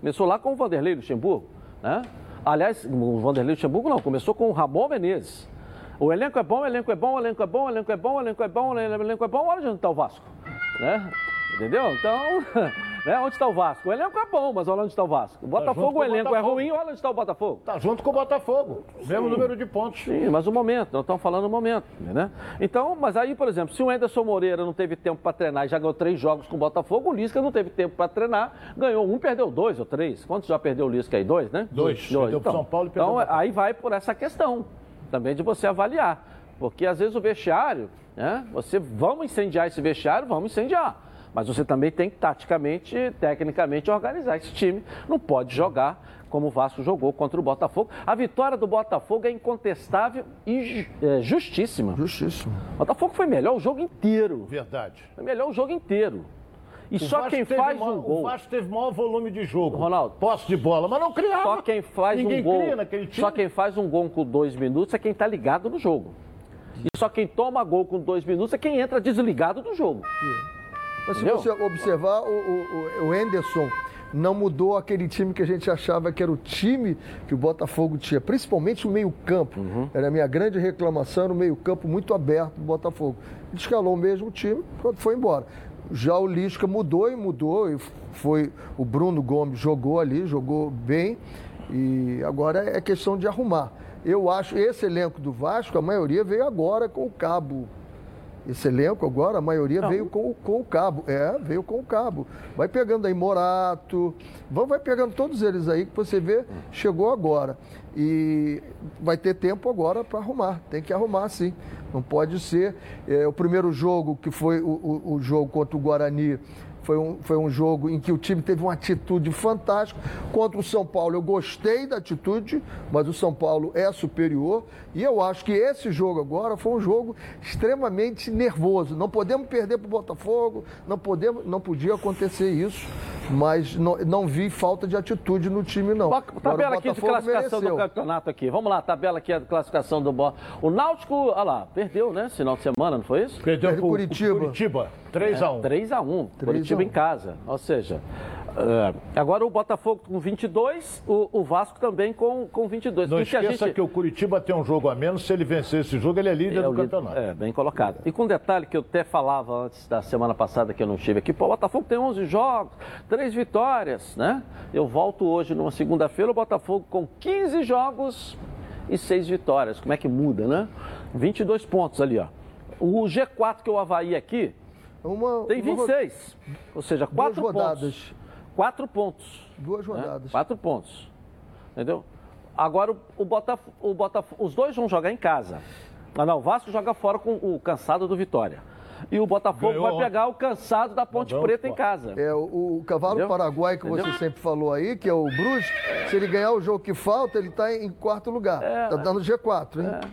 Começou lá com o Vanderlei Luxemburgo, né? Aliás, o Vanderlei Luxemburgo não, começou com o Ramon Menezes. O elenco é bom, o elenco é bom, o elenco é bom, o elenco é bom, o elenco é bom, o elenco é bom, olha onde está o Vasco. Né? Entendeu? Então, né? onde está o Vasco? O elenco é bom, mas olha onde está o Vasco. O Botafogo, com o o elenco é ruim, olha onde está o Botafogo. Tá junto com o Botafogo. Mesmo número de pontos. Sim, mas o momento, nós estamos falando o momento, né? Então, mas aí, por exemplo, se o Anderson Moreira não teve tempo para treinar e já ganhou três jogos com o Botafogo, o Lisca não teve tempo para treinar, ganhou um, perdeu dois ou três. Quantos já perdeu o Lisca aí? Dois, né? Dois. Perdeu pro São Paulo e perdeu Então, aí vai por essa questão também de você avaliar. Porque às vezes o vestiário, né? Você, vamos incendiar esse vestiário, vamos incendiar. Mas você também tem que, taticamente, tecnicamente, organizar esse time. Não pode jogar como o Vasco jogou contra o Botafogo. A vitória do Botafogo é incontestável e é, justíssima. Justíssimo. O Botafogo foi melhor o jogo inteiro. Verdade. Foi melhor o jogo inteiro. E O só Vasco quem faz maior- um gol. O Vasco teve maior volume de jogo. Ronaldo. Posse de bola, mas não criava. Só quem faz Ninguém um gol. cria naquele time. Só quem faz um gol com dois minutos é quem está ligado no jogo. E só quem toma gol com dois minutos é quem entra desligado do jogo. Mas se Entendeu? você observar, o, o, o Enderson não mudou aquele time que a gente achava que era o time que o Botafogo tinha, principalmente o meio-campo. Uhum. Era a minha grande reclamação no meio-campo muito aberto do Botafogo. Ele escalou o mesmo time quando foi embora. Já o Lisca mudou e mudou, e foi o Bruno Gomes jogou ali, jogou bem, e agora é questão de arrumar. Eu acho esse elenco do Vasco, a maioria veio agora com o Cabo. Esse elenco agora, a maioria veio com, o- com o cabo. É, veio com o cabo. Vai pegando aí Morato, vai, vai pegando todos eles aí que você vê, chegou agora. E vai ter tempo agora para arrumar. Tem que arrumar sim. Não pode ser. é, o primeiro jogo, que foi o, o- o jogo contra o Guarani, foi um, foi um jogo em que o time teve uma atitude fantástica. Contra o São Paulo, eu gostei da atitude, mas o São Paulo é superior. E eu acho que esse jogo agora foi um jogo extremamente nervoso. Não podemos perder para o Botafogo, não, podemos, não podia acontecer isso, mas não, não vi falta de atitude no time, não. Agora, Tabela aqui de classificação do mereceu. campeonato aqui. Vamos lá, tabela aqui de classificação do Bo... O Náutico, olha lá, perdeu, né? Final de semana, não foi isso? Perdeu Perde pro Curitiba. Curitiba. 3x1. 3x1. 3 Curitiba a 1. em casa. Ou seja, eh, agora o Botafogo com 22, o, o Vasco também com, com 22. Não E que a esqueça gente- que o Curitiba tem um jogo a menos. Se ele vencer esse jogo, ele é líder É, do campeonato. É, bem colocado. E com um detalhe que eu até falava antes da semana passada que eu não estive aqui, pô, o Botafogo tem 11 jogos, 3 vitórias, né? Eu volto hoje numa segunda-feira, o Botafogo com 15 jogos e 6 vitórias. Como é que muda, né? 22 pontos ali, ó. O G4 que é o Havaí aqui Uma, tem uma ro- 26. Ou seja, 4 rodadas. pontos. 4 pontos. Duas né? rodadas. Quatro pontos. Entendeu? Agora o, o Botaf- o Botaf- os dois vão jogar em casa. Ah, não, o Vasco joga fora com o cansado do Vitória. E o Botafogo Ganhou vai pegar o cansado da Ponte Ganhou Preta em casa. É, o, o cavalo Entendeu? paraguai que você Entendeu? sempre falou aí, que é o Brusque, se ele ganhar o jogo que falta, ele está em quarto lugar. Está dando G4, hein?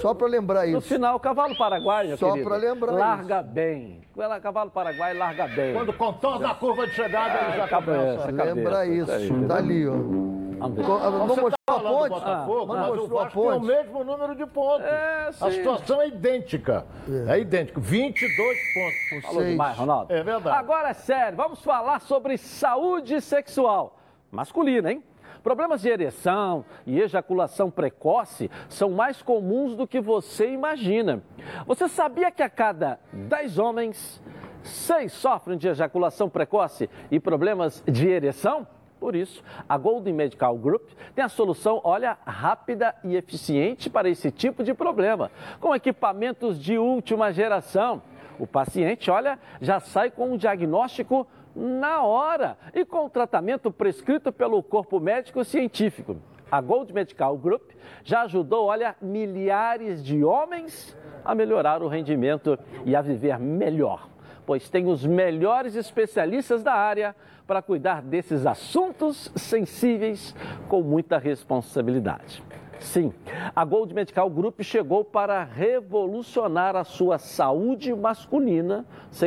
Só para lembrar No isso. final, o cavalo paraguai, meu Só pra lembrar larga bem. O cavalo paraguai larga bem. Quando contorna a curva de chegada, ele já cabeça, começa. cabeça. Lembra isso. aí, Tá ali, ó. Co- ah, Vamos Você mostrar tá a falando do ponte? Botafogo, Ah, mas o mostrou a Vasco tem o mesmo número de pontos. É, a situação é idêntica. É, idêntico. 22 pontos. Falou Seis. demais, Ronaldo. É verdade. Agora é sério, vamos falar sobre saúde sexual. masculina, hein? Problemas de ereção e ejaculação precoce são mais comuns do que você imagina. Você sabia que a cada 10 homens, 6 sofrem de ejaculação precoce e problemas de ereção? Por isso, a Golden Medical Group tem a solução, olha, rápida e eficiente para esse tipo de problema, com equipamentos de última geração. O paciente, olha, já sai com um diagnóstico na hora e com o tratamento prescrito pelo corpo médico científico. A Gold Medical Group já ajudou, olha, milhares de homens a melhorar o rendimento e a viver melhor, pois tem os melhores especialistas da área para cuidar desses assuntos sensíveis com muita responsabilidade. Sim, a Gold Medical Group chegou para revolucionar a sua saúde masculina,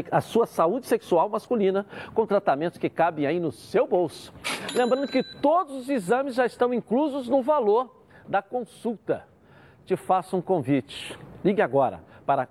a sua saúde sexual masculina, com tratamentos que cabem aí no seu bolso. Lembrando que todos os exames já estão inclusos no valor da consulta. Te faço um convite. Ligue agora para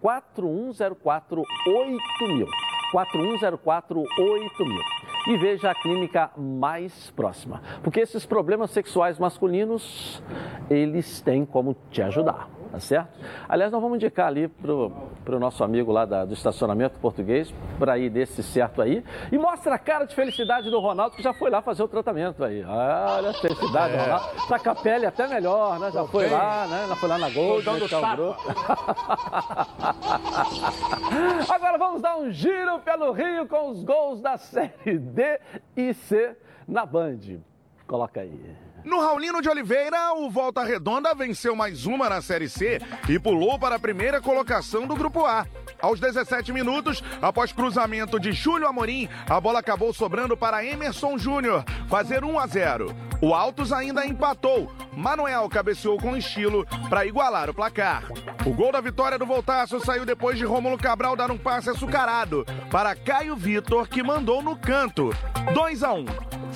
4104 8000. 4104 8000 e veja a clínica mais próxima, porque esses problemas sexuais masculinos, eles têm como te ajudar, tá certo? Aliás, nós vamos indicar ali pro, pro nosso amigo lá da, do estacionamento português, para ir desse certo aí, e mostra a cara de felicidade do Ronaldo, que já foi lá fazer o tratamento aí. Olha a felicidade do É. Ronaldo. Tá com a pele até melhor, né? Já foi bem. lá, né? Já foi lá na Gold. Group. Agora vamos dar um giro pelo Rio com os gols da Série D e C na Band. Coloca aí. No Raulino de Oliveira, o Volta Redonda venceu mais uma na Série C e pulou para a primeira colocação do Grupo A. Aos 17 minutos, após cruzamento de Júlio Amorim, a bola acabou sobrando para Emerson Júnior, fazer 1 a 0. O Altos ainda empatou. Manuel cabeceou com estilo para igualar o placar. O gol da vitória do Voltaço saiu depois de Rômulo Cabral dar um passe açucarado para Caio Vitor, que mandou no canto. 2 a 1.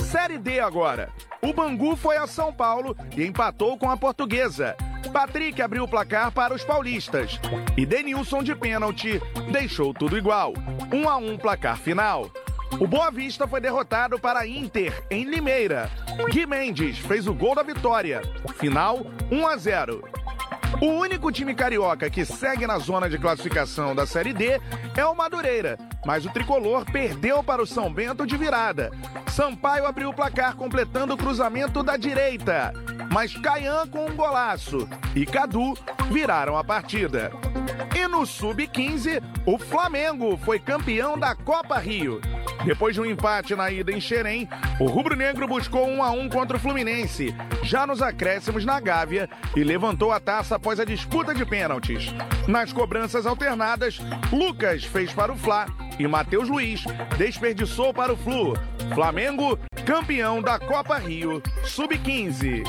Série D agora. O Bangu foi a São Paulo e empatou com a Portuguesa. Patrick abriu o placar para os paulistas. E Denilson de pênalti deixou tudo igual. 1 a 1 placar final. O Boa Vista foi derrotado para a Inter em Limeira. Gui Mendes fez o gol da vitória. Final 1 a 0. O único time carioca que segue na zona de classificação da Série D é o Madureira, mas o tricolor perdeu para o São Bento de virada. Sampaio abriu o placar completando o cruzamento da direita, mas Caian com um golaço e Cadu viraram a partida. E no Sub-15, o Flamengo foi campeão da Copa Rio. Depois de um empate na ida em Xerém, o rubro-negro buscou 1 a 1 contra o Fluminense, já nos acréscimos na Gávea, e levantou a taça após a disputa de pênaltis. Nas cobranças alternadas, Lucas fez para o Fla e Matheus Luiz desperdiçou para o Flu. Flamengo, campeão da Copa Rio, Sub-15.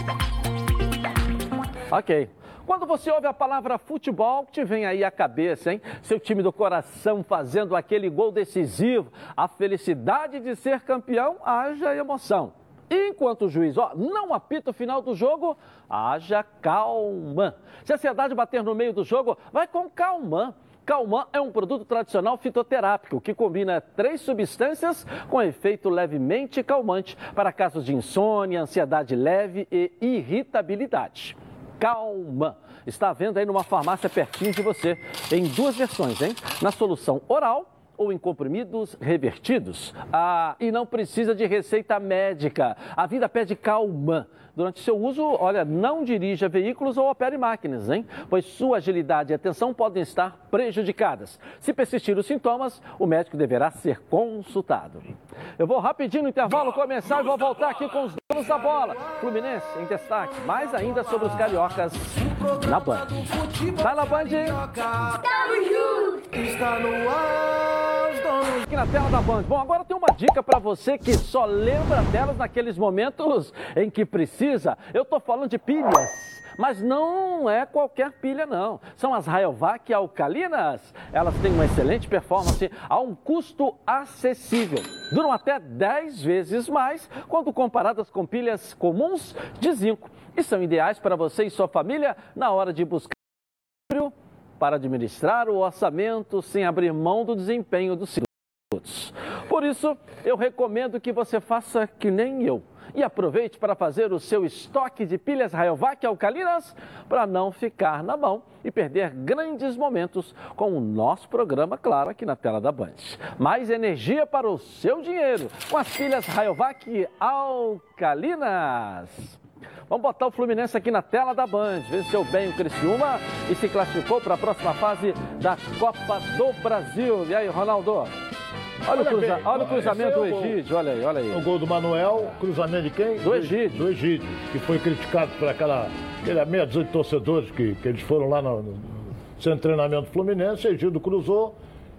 Ok. Quando você ouve a palavra futebol, te vem aí a cabeça, hein? Seu time do coração fazendo aquele gol decisivo, a felicidade de ser campeão, haja emoção. Enquanto o juiz ó, não apita o final do jogo, haja calma. Se a ansiedade bater no meio do jogo, vai com calma. Calman é um produto tradicional fitoterápico que combina três substâncias com efeito levemente calmante para casos de insônia, ansiedade leve e irritabilidade. Calma. Está à venda aí numa farmácia pertinho de você, em duas versões, hein? Na solução oral ou em comprimidos revertidos. Ah, e não precisa de receita médica. A vida pede calma. Durante seu uso, olha, não dirija veículos ou opere máquinas, hein? Pois sua agilidade e atenção podem estar prejudicadas. Se persistir os sintomas, o médico deverá ser consultado. Eu vou rapidinho no intervalo começar e vou voltar aqui com os donos da bola. Fluminense em destaque, mais ainda sobre os cariocas na Band. Tá na Band? Está no ar. Aqui na tela da Band. Bom, agora tem uma dica para você que só lembra delas naqueles momentos em que precisa. Eu tô falando de pilhas. Mas não é qualquer pilha, não. São as Rayovac alcalinas. Elas têm uma excelente performance a um custo acessível. Duram até 10 vezes mais quando comparadas com pilhas comuns de zinco. E são ideais para você e sua família na hora de buscar para administrar o orçamento sem abrir mão do desempenho dos produtos. Por isso, eu recomendo que você faça que nem eu. E aproveite para fazer o seu estoque de pilhas Rayovac alcalinas para não ficar na mão e perder grandes momentos com o nosso programa, claro, aqui na tela da Band. Mais energia para o seu dinheiro com as pilhas Rayovac alcalinas. Vamos botar o Fluminense aqui na tela da Band. Venceu bem o Criciúma e se classificou para a próxima fase da Copa do Brasil. E aí, Ronaldo? Olha, olha, o, cruza... bem, olha o cruzamento do é Egídio, olha aí, olha aí. O gol do Manuel, cruzamento de quem? Do Egídio. Do Egídio, que foi criticado por aquela, aquela meia dúzia de torcedores que, que eles foram lá no, no centro de treinamento Fluminense. Egídio cruzou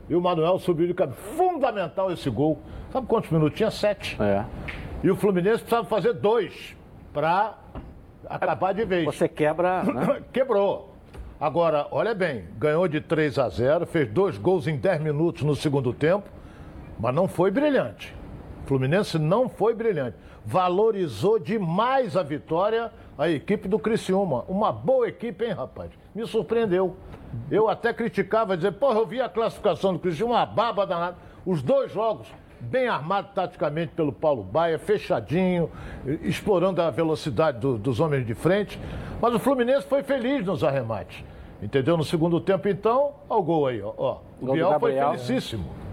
e o Manuel subiu de cabeça. Fundamental esse gol. Sabe quantos minutos? Tinha sete. É. E o Fluminense precisava fazer dois para acabar de vez. Você quebra. Né? Quebrou. Agora, olha bem, ganhou de 3 a 0, fez dois gols em 10 minutos no segundo tempo, mas não foi brilhante. O Fluminense não foi brilhante. Valorizou demais a vitória a equipe do Criciúma. Uma boa equipe, hein, rapaz? Me surpreendeu. Eu até criticava, dizer, porra, eu vi a classificação do Criciúma, uma baba danada. Os dois jogos, bem armado taticamente pelo Paulo Baia, fechadinho, explorando a velocidade do, dos homens de frente. Mas o Fluminense foi feliz nos arremates. Entendeu? No segundo tempo, então, ó, o gol aí, ó. ó. O Gol do Biel foi Gabriel. felicíssimo.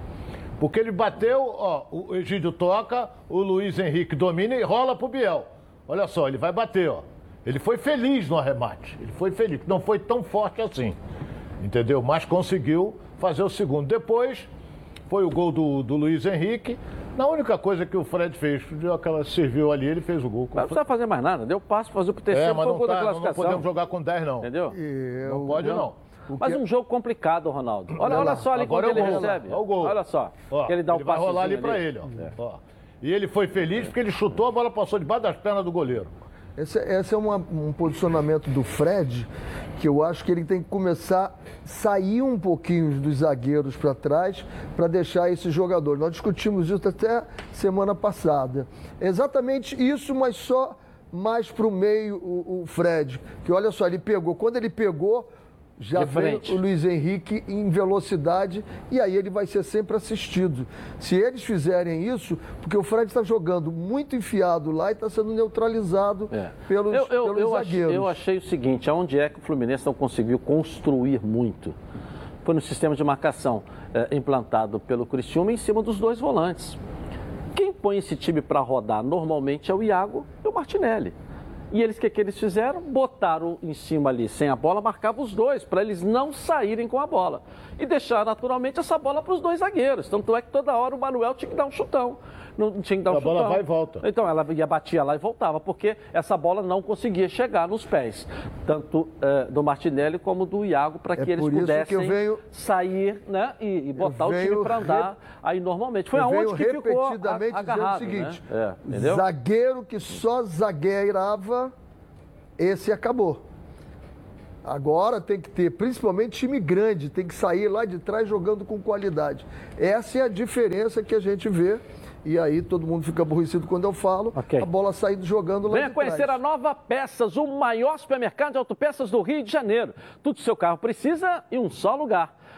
Porque ele bateu, ó, o Egídio toca, o Luiz Henrique domina e rola pro Biel. Olha só, ele vai bater, ó. Ele foi feliz no arremate. Ele foi feliz. Não foi tão forte assim. Entendeu? Mas conseguiu fazer o segundo. Depois, foi o gol do, do Luiz Henrique. Na única coisa que o Fred fez, deu aquela serviu ali, ele fez o gol. Não precisa fazer mais nada, deu passo para fazer pro terceiro, É, mas o não, gol da tá, não classificação. podemos jogar com 10, não. Entendeu? Não pode, não. Mas um jogo complicado, Ronaldo. Olha, Olha só ali agora quando é o ele gol. recebe. Olha o gol. Olha só. Ó, que ele dá o vai rolar ali passezinho pra ele, ó. Ó. E ele foi feliz porque ele chutou, a bola passou debaixo das pernas do goleiro. Esse, esse é uma- um posicionamento do Fred que eu acho que ele tem que começar a sair um pouquinho dos zagueiros para trás para deixar esse jogador. Nós discutimos isso até semana passada. É exatamente isso, mas só mais para o meio o, o Fred. Que olha só, ele pegou. Quando ele pegou, já frente. o Luiz Henrique em velocidade e aí ele vai ser sempre assistido. Se eles fizerem isso, porque o Fred está jogando muito enfiado lá e está sendo neutralizado É. pelos, eu, eu, pelos eu, zagueiros. eu achei o seguinte, aonde é que o Fluminense não conseguiu construir muito? Foi no sistema de marcação eh, implantado pelo Criciúma em cima dos dois volantes. Quem põe esse time para rodar normalmente é o Iago e o Martinelli. E eles, o que, que eles fizeram? Botaram em cima ali, sem a bola, marcavam os dois, para eles não saírem com a bola. E deixar naturalmente essa bola para os dois zagueiros. Tanto é que toda hora o Manuel tinha que dar um chutão. Não tinha que dar um A bola chutão. vai e volta. Então ela ia, batia lá e voltava, porque essa bola não conseguia chegar nos pés, tanto eh, do Martinelli como do Iago, para É que eles por isso que pudessem venho- sair né, e, e botar o time venho para andar aí normalmente. Foi eu venho aonde que ficou a- repetidamente agarrado, dizendo o seguinte: né? É, zagueiro que só zagueirava, esse acabou. Agora tem que ter, principalmente time grande, tem que sair lá de trás jogando com qualidade. Essa é a diferença que a gente vê. E aí todo mundo fica aborrecido quando eu falo. A bola saindo jogando lá Venha conhecer trás. a Nova Peças, o maior supermercado de autopeças do Rio de Janeiro. Tudo que seu carro precisa em um só lugar.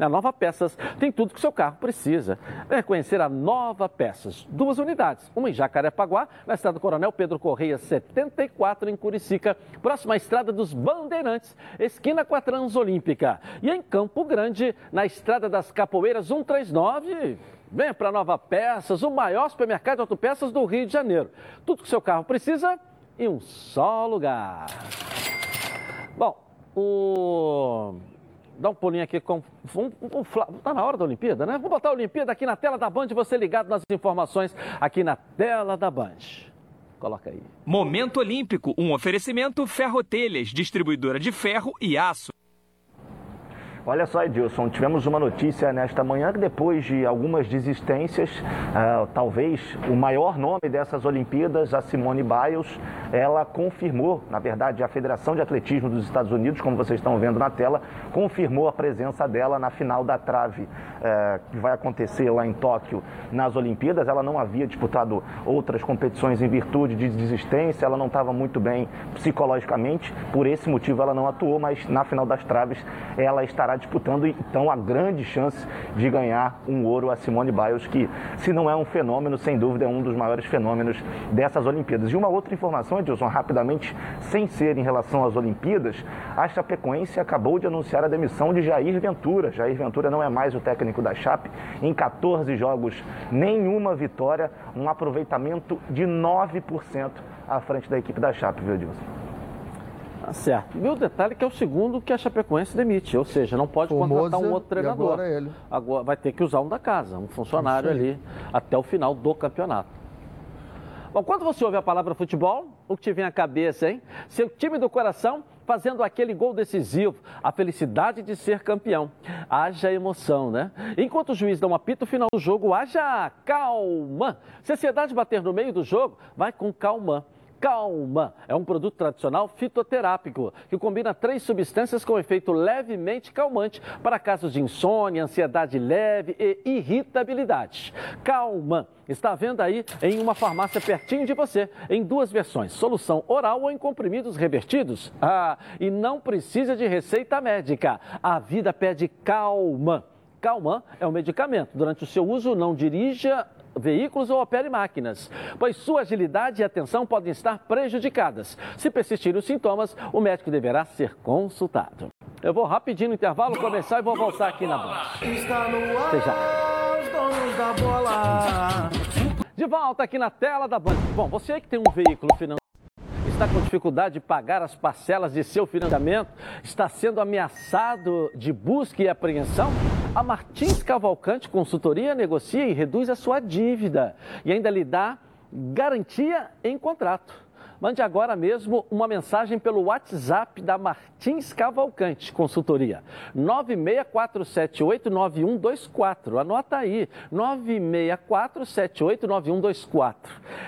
Na Nova Peças tem tudo que o seu carro precisa. Venha conhecer a Nova Peças. Duas unidades, uma em Jacarepaguá, na estrada Coronel Pedro Correia 74, em Curicica, próxima à estrada dos Bandeirantes, esquina com a Transolímpica. E em Campo Grande, na estrada das Capoeiras 139. Venha para Nova Peças, o maior supermercado de autopeças do Rio de Janeiro. Tudo que o seu carro precisa em um só lugar. Bom, o. Dá um pulinho aqui com. Um, um, Fla- tá na hora da Olimpíada, né? Vou botar a Olimpíada aqui na tela da Band, você ligado nas informações aqui na tela da Band. Coloca aí. Momento Olímpico, um oferecimento Ferrotelhas, distribuidora de ferro e aço. Olha só, Edilson, tivemos uma notícia nesta manhã que depois de algumas desistências, uh, talvez o maior nome dessas Olimpíadas, a Simone Biles, ela confirmou, na verdade, a Federação de Atletismo dos Estados Unidos, como vocês estão vendo na tela, confirmou a presença dela na final da trave uh, que vai acontecer lá em Tóquio nas Olimpíadas. Ela não havia disputado outras competições em virtude de desistência, ela não estava muito bem psicologicamente, por esse motivo ela não atuou, mas na final das traves ela estará disputando então a grande chance de ganhar um ouro a Simone Biles, que se não é um fenômeno, sem dúvida é um dos maiores fenômenos dessas Olimpíadas. E uma outra informação, Edilson, rapidamente, sem ser em relação às Olimpíadas, a Chapecoense acabou de anunciar a demissão de Jair Ventura. Jair Ventura não é mais o técnico da Chape. Em 14 jogos, nenhuma vitória, um aproveitamento de 9% à frente da equipe da Chape, viu, Edilson? Tá certo. E o detalhe é que é o segundo que a Chapecoense demite, ou seja, não pode o contratar um outro treinador. Agora, ele. agora vai ter que usar um da casa, um funcionário ali até o final do campeonato. Bom, quando você ouve a palavra futebol, o que te vem à cabeça, hein? Seu time do coração fazendo aquele gol decisivo, a felicidade de ser campeão. Haja emoção, né? Enquanto o juiz dá um apito final do jogo, haja calma. Se a ansiedade bater no meio do jogo, vai com calma. Calma é um produto tradicional fitoterápico que combina três substâncias com efeito levemente calmante para casos de insônia, ansiedade leve e irritabilidade. Calma está à venda aí em uma farmácia pertinho de você, em duas versões, solução oral ou em comprimidos revertidos. Ah, e não precisa de receita médica. A vida pede calma. Calman é um medicamento. Durante o seu uso, não dirija veículos ou opere máquinas, pois sua agilidade e atenção podem estar prejudicadas. Se persistirem os sintomas, o médico deverá ser consultado. Eu vou rapidinho no intervalo começar e vou voltar aqui na Band. Está no ar, bola. De volta aqui na tela da Band. Bom, você que tem um veículo financeiro está com dificuldade de pagar as parcelas de seu financiamento, está sendo ameaçado de busca e apreensão, a Martins Cavalcante Consultoria negocia e reduz a sua dívida e ainda lhe dá garantia em contrato. Mande agora mesmo uma mensagem pelo WhatsApp da Martins Cavalcante Consultoria. 964789124. Anota aí, 964789124.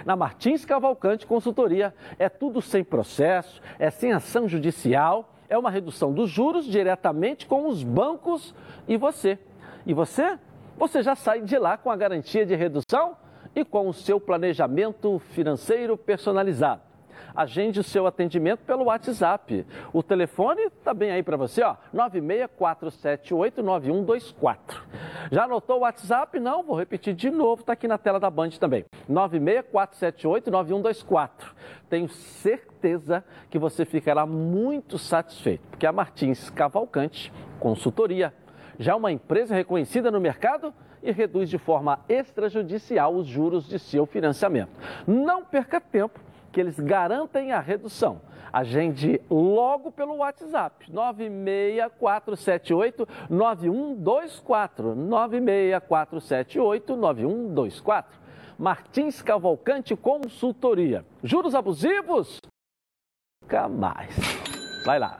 Na Martins Cavalcante Consultoria é tudo sem processo, é sem ação judicial, é uma redução dos juros diretamente com os bancos e você. E você? Você já sai de lá com a garantia de redução e com o seu planejamento financeiro personalizado agende o seu atendimento pelo WhatsApp. O telefone está bem aí para você, ó, 964789124. Já anotou o WhatsApp? Não, vou repetir de novo, está aqui na tela da Band também. 964789124. Tenho certeza que você ficará muito satisfeito, porque a Martins Cavalcante Consultoria já é uma empresa reconhecida no mercado e reduz de forma extrajudicial os juros de seu financiamento. Não perca tempo que eles garantem a redução. Agende logo pelo WhatsApp 96478 9124 96478 9124. Martins Cavalcante Consultoria. Juros abusivos? Nunca mais. Vai lá.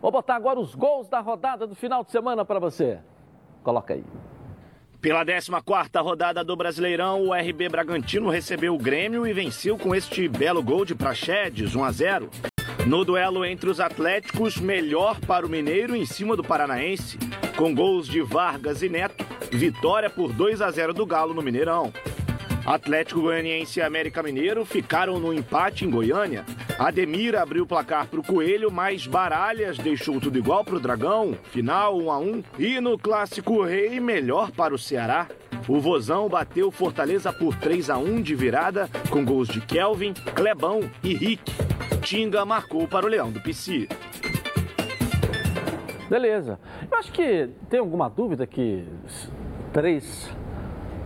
Vou botar agora os gols da rodada do final de semana para você. Coloca aí. Pela 14ª rodada do Brasileirão, o RB Bragantino recebeu o Grêmio e venceu com este belo gol de Praxedes, 1 a 0. No duelo entre os Atléticos, melhor para o Mineiro em cima do Paranaense, com gols de Vargas e Neto, vitória por 2 a 0 do Galo no Mineirão. Atlético Goianiense e América Mineiro ficaram no empate em Goiânia. Ademir abriu o placar para o Coelho, mas Baralhas deixou tudo igual para o Dragão. Final 1 a 1 E no Clássico Rei, melhor para o Ceará. O Vozão bateu Fortaleza por 3 a 1 de virada, com gols de Kelvin, Clebão e Rick. Tinga marcou para o Leão do Pici. Beleza. Eu acho que tem alguma dúvida que três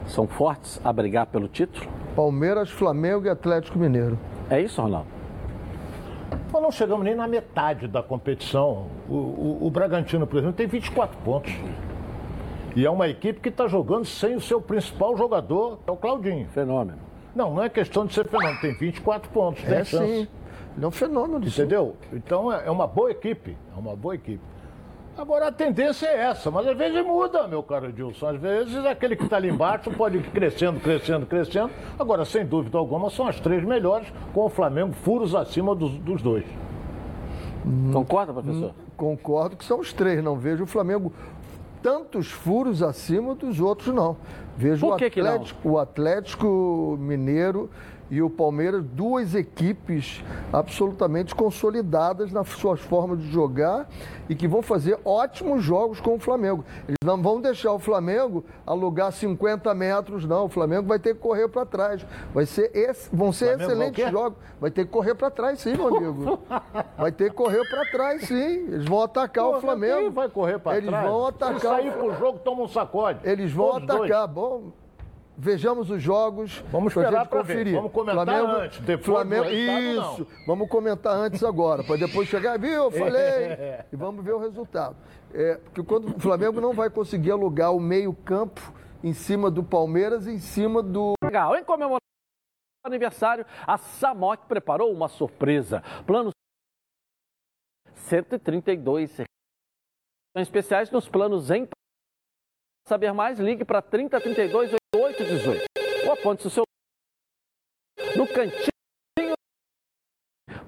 são fortes a brigar pelo título? Palmeiras, Flamengo e Atlético Mineiro. É isso, Ronaldo? Nós não chegamos nem na metade da competição. O, o, o Bragantino, por exemplo, tem 24 pontos. E é uma equipe que está jogando sem o seu principal jogador, que é o Claudinho. Fenômeno. Não, não é questão de ser fenômeno, tem 24 pontos, tem é, chance. Sim. Ele é um fenômeno. Entendeu? Então é, é uma boa equipe, é uma boa equipe. Agora a tendência é essa, mas às vezes muda, meu caro Edilson. Às vezes aquele que está ali embaixo pode ir crescendo, crescendo, crescendo. Agora, sem dúvida alguma, são as três melhores, com o Flamengo furos acima dos, dos dois. Concorda, professor? Concordo que são os três. Não vejo o Flamengo tantos furos acima dos outros, não. Vejo Por o, que que não? Atlético, o Atlético Mineiro e o Palmeiras, duas equipes absolutamente consolidadas nas suas formas de jogar e que vão fazer ótimos jogos com o Flamengo. Eles não vão deixar o Flamengo alugar 50 metros, não. O Flamengo vai ter que correr para trás. Vai ser esse- vão ser Flamengo excelentes jogos. Vai ter que correr para trás, sim, meu amigo. Vai ter que correr para trás, sim. Eles vão atacar Pô, o Flamengo. quem vai correr para Eles trás? vão Se atacar. sair o pro jogo, toma um sacode. eles vão Todos dois. atacar. Bom, vejamos os jogos. Vamos esperar gente pra ver. conferir. Vamos comentar antes, depois Flamengo, Isso. Vamos comentar antes agora, para depois chegar. Viu, eu falei. e vamos ver o resultado. É, porque quando o Flamengo não vai conseguir alugar o meio-campo em cima do Palmeiras, em cima do. Legal, em comemoração aniversário, a Samok preparou uma surpresa. Planos 132 são especiais nos planos em saber mais, ligue para 3032 8818 ou aponte o seu no cantinho.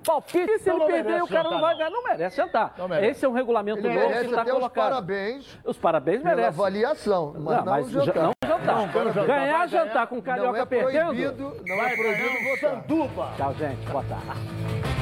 Palpite, se ele não perder, o cara não vai não. ganhar, não merece jantar. Não merece. Esse é um regulamento Ele novo que merece está até os colocado. parabéns Os parabéns pela merecem. avaliação, mas não, mas o ja- jantar. não jantar. quero jantar. Ganhar jantar ganhar. com Não carioca é perdendo. proibido, não é proibido ganhar votar. sanduba. Tchau, gente. Boa tarde.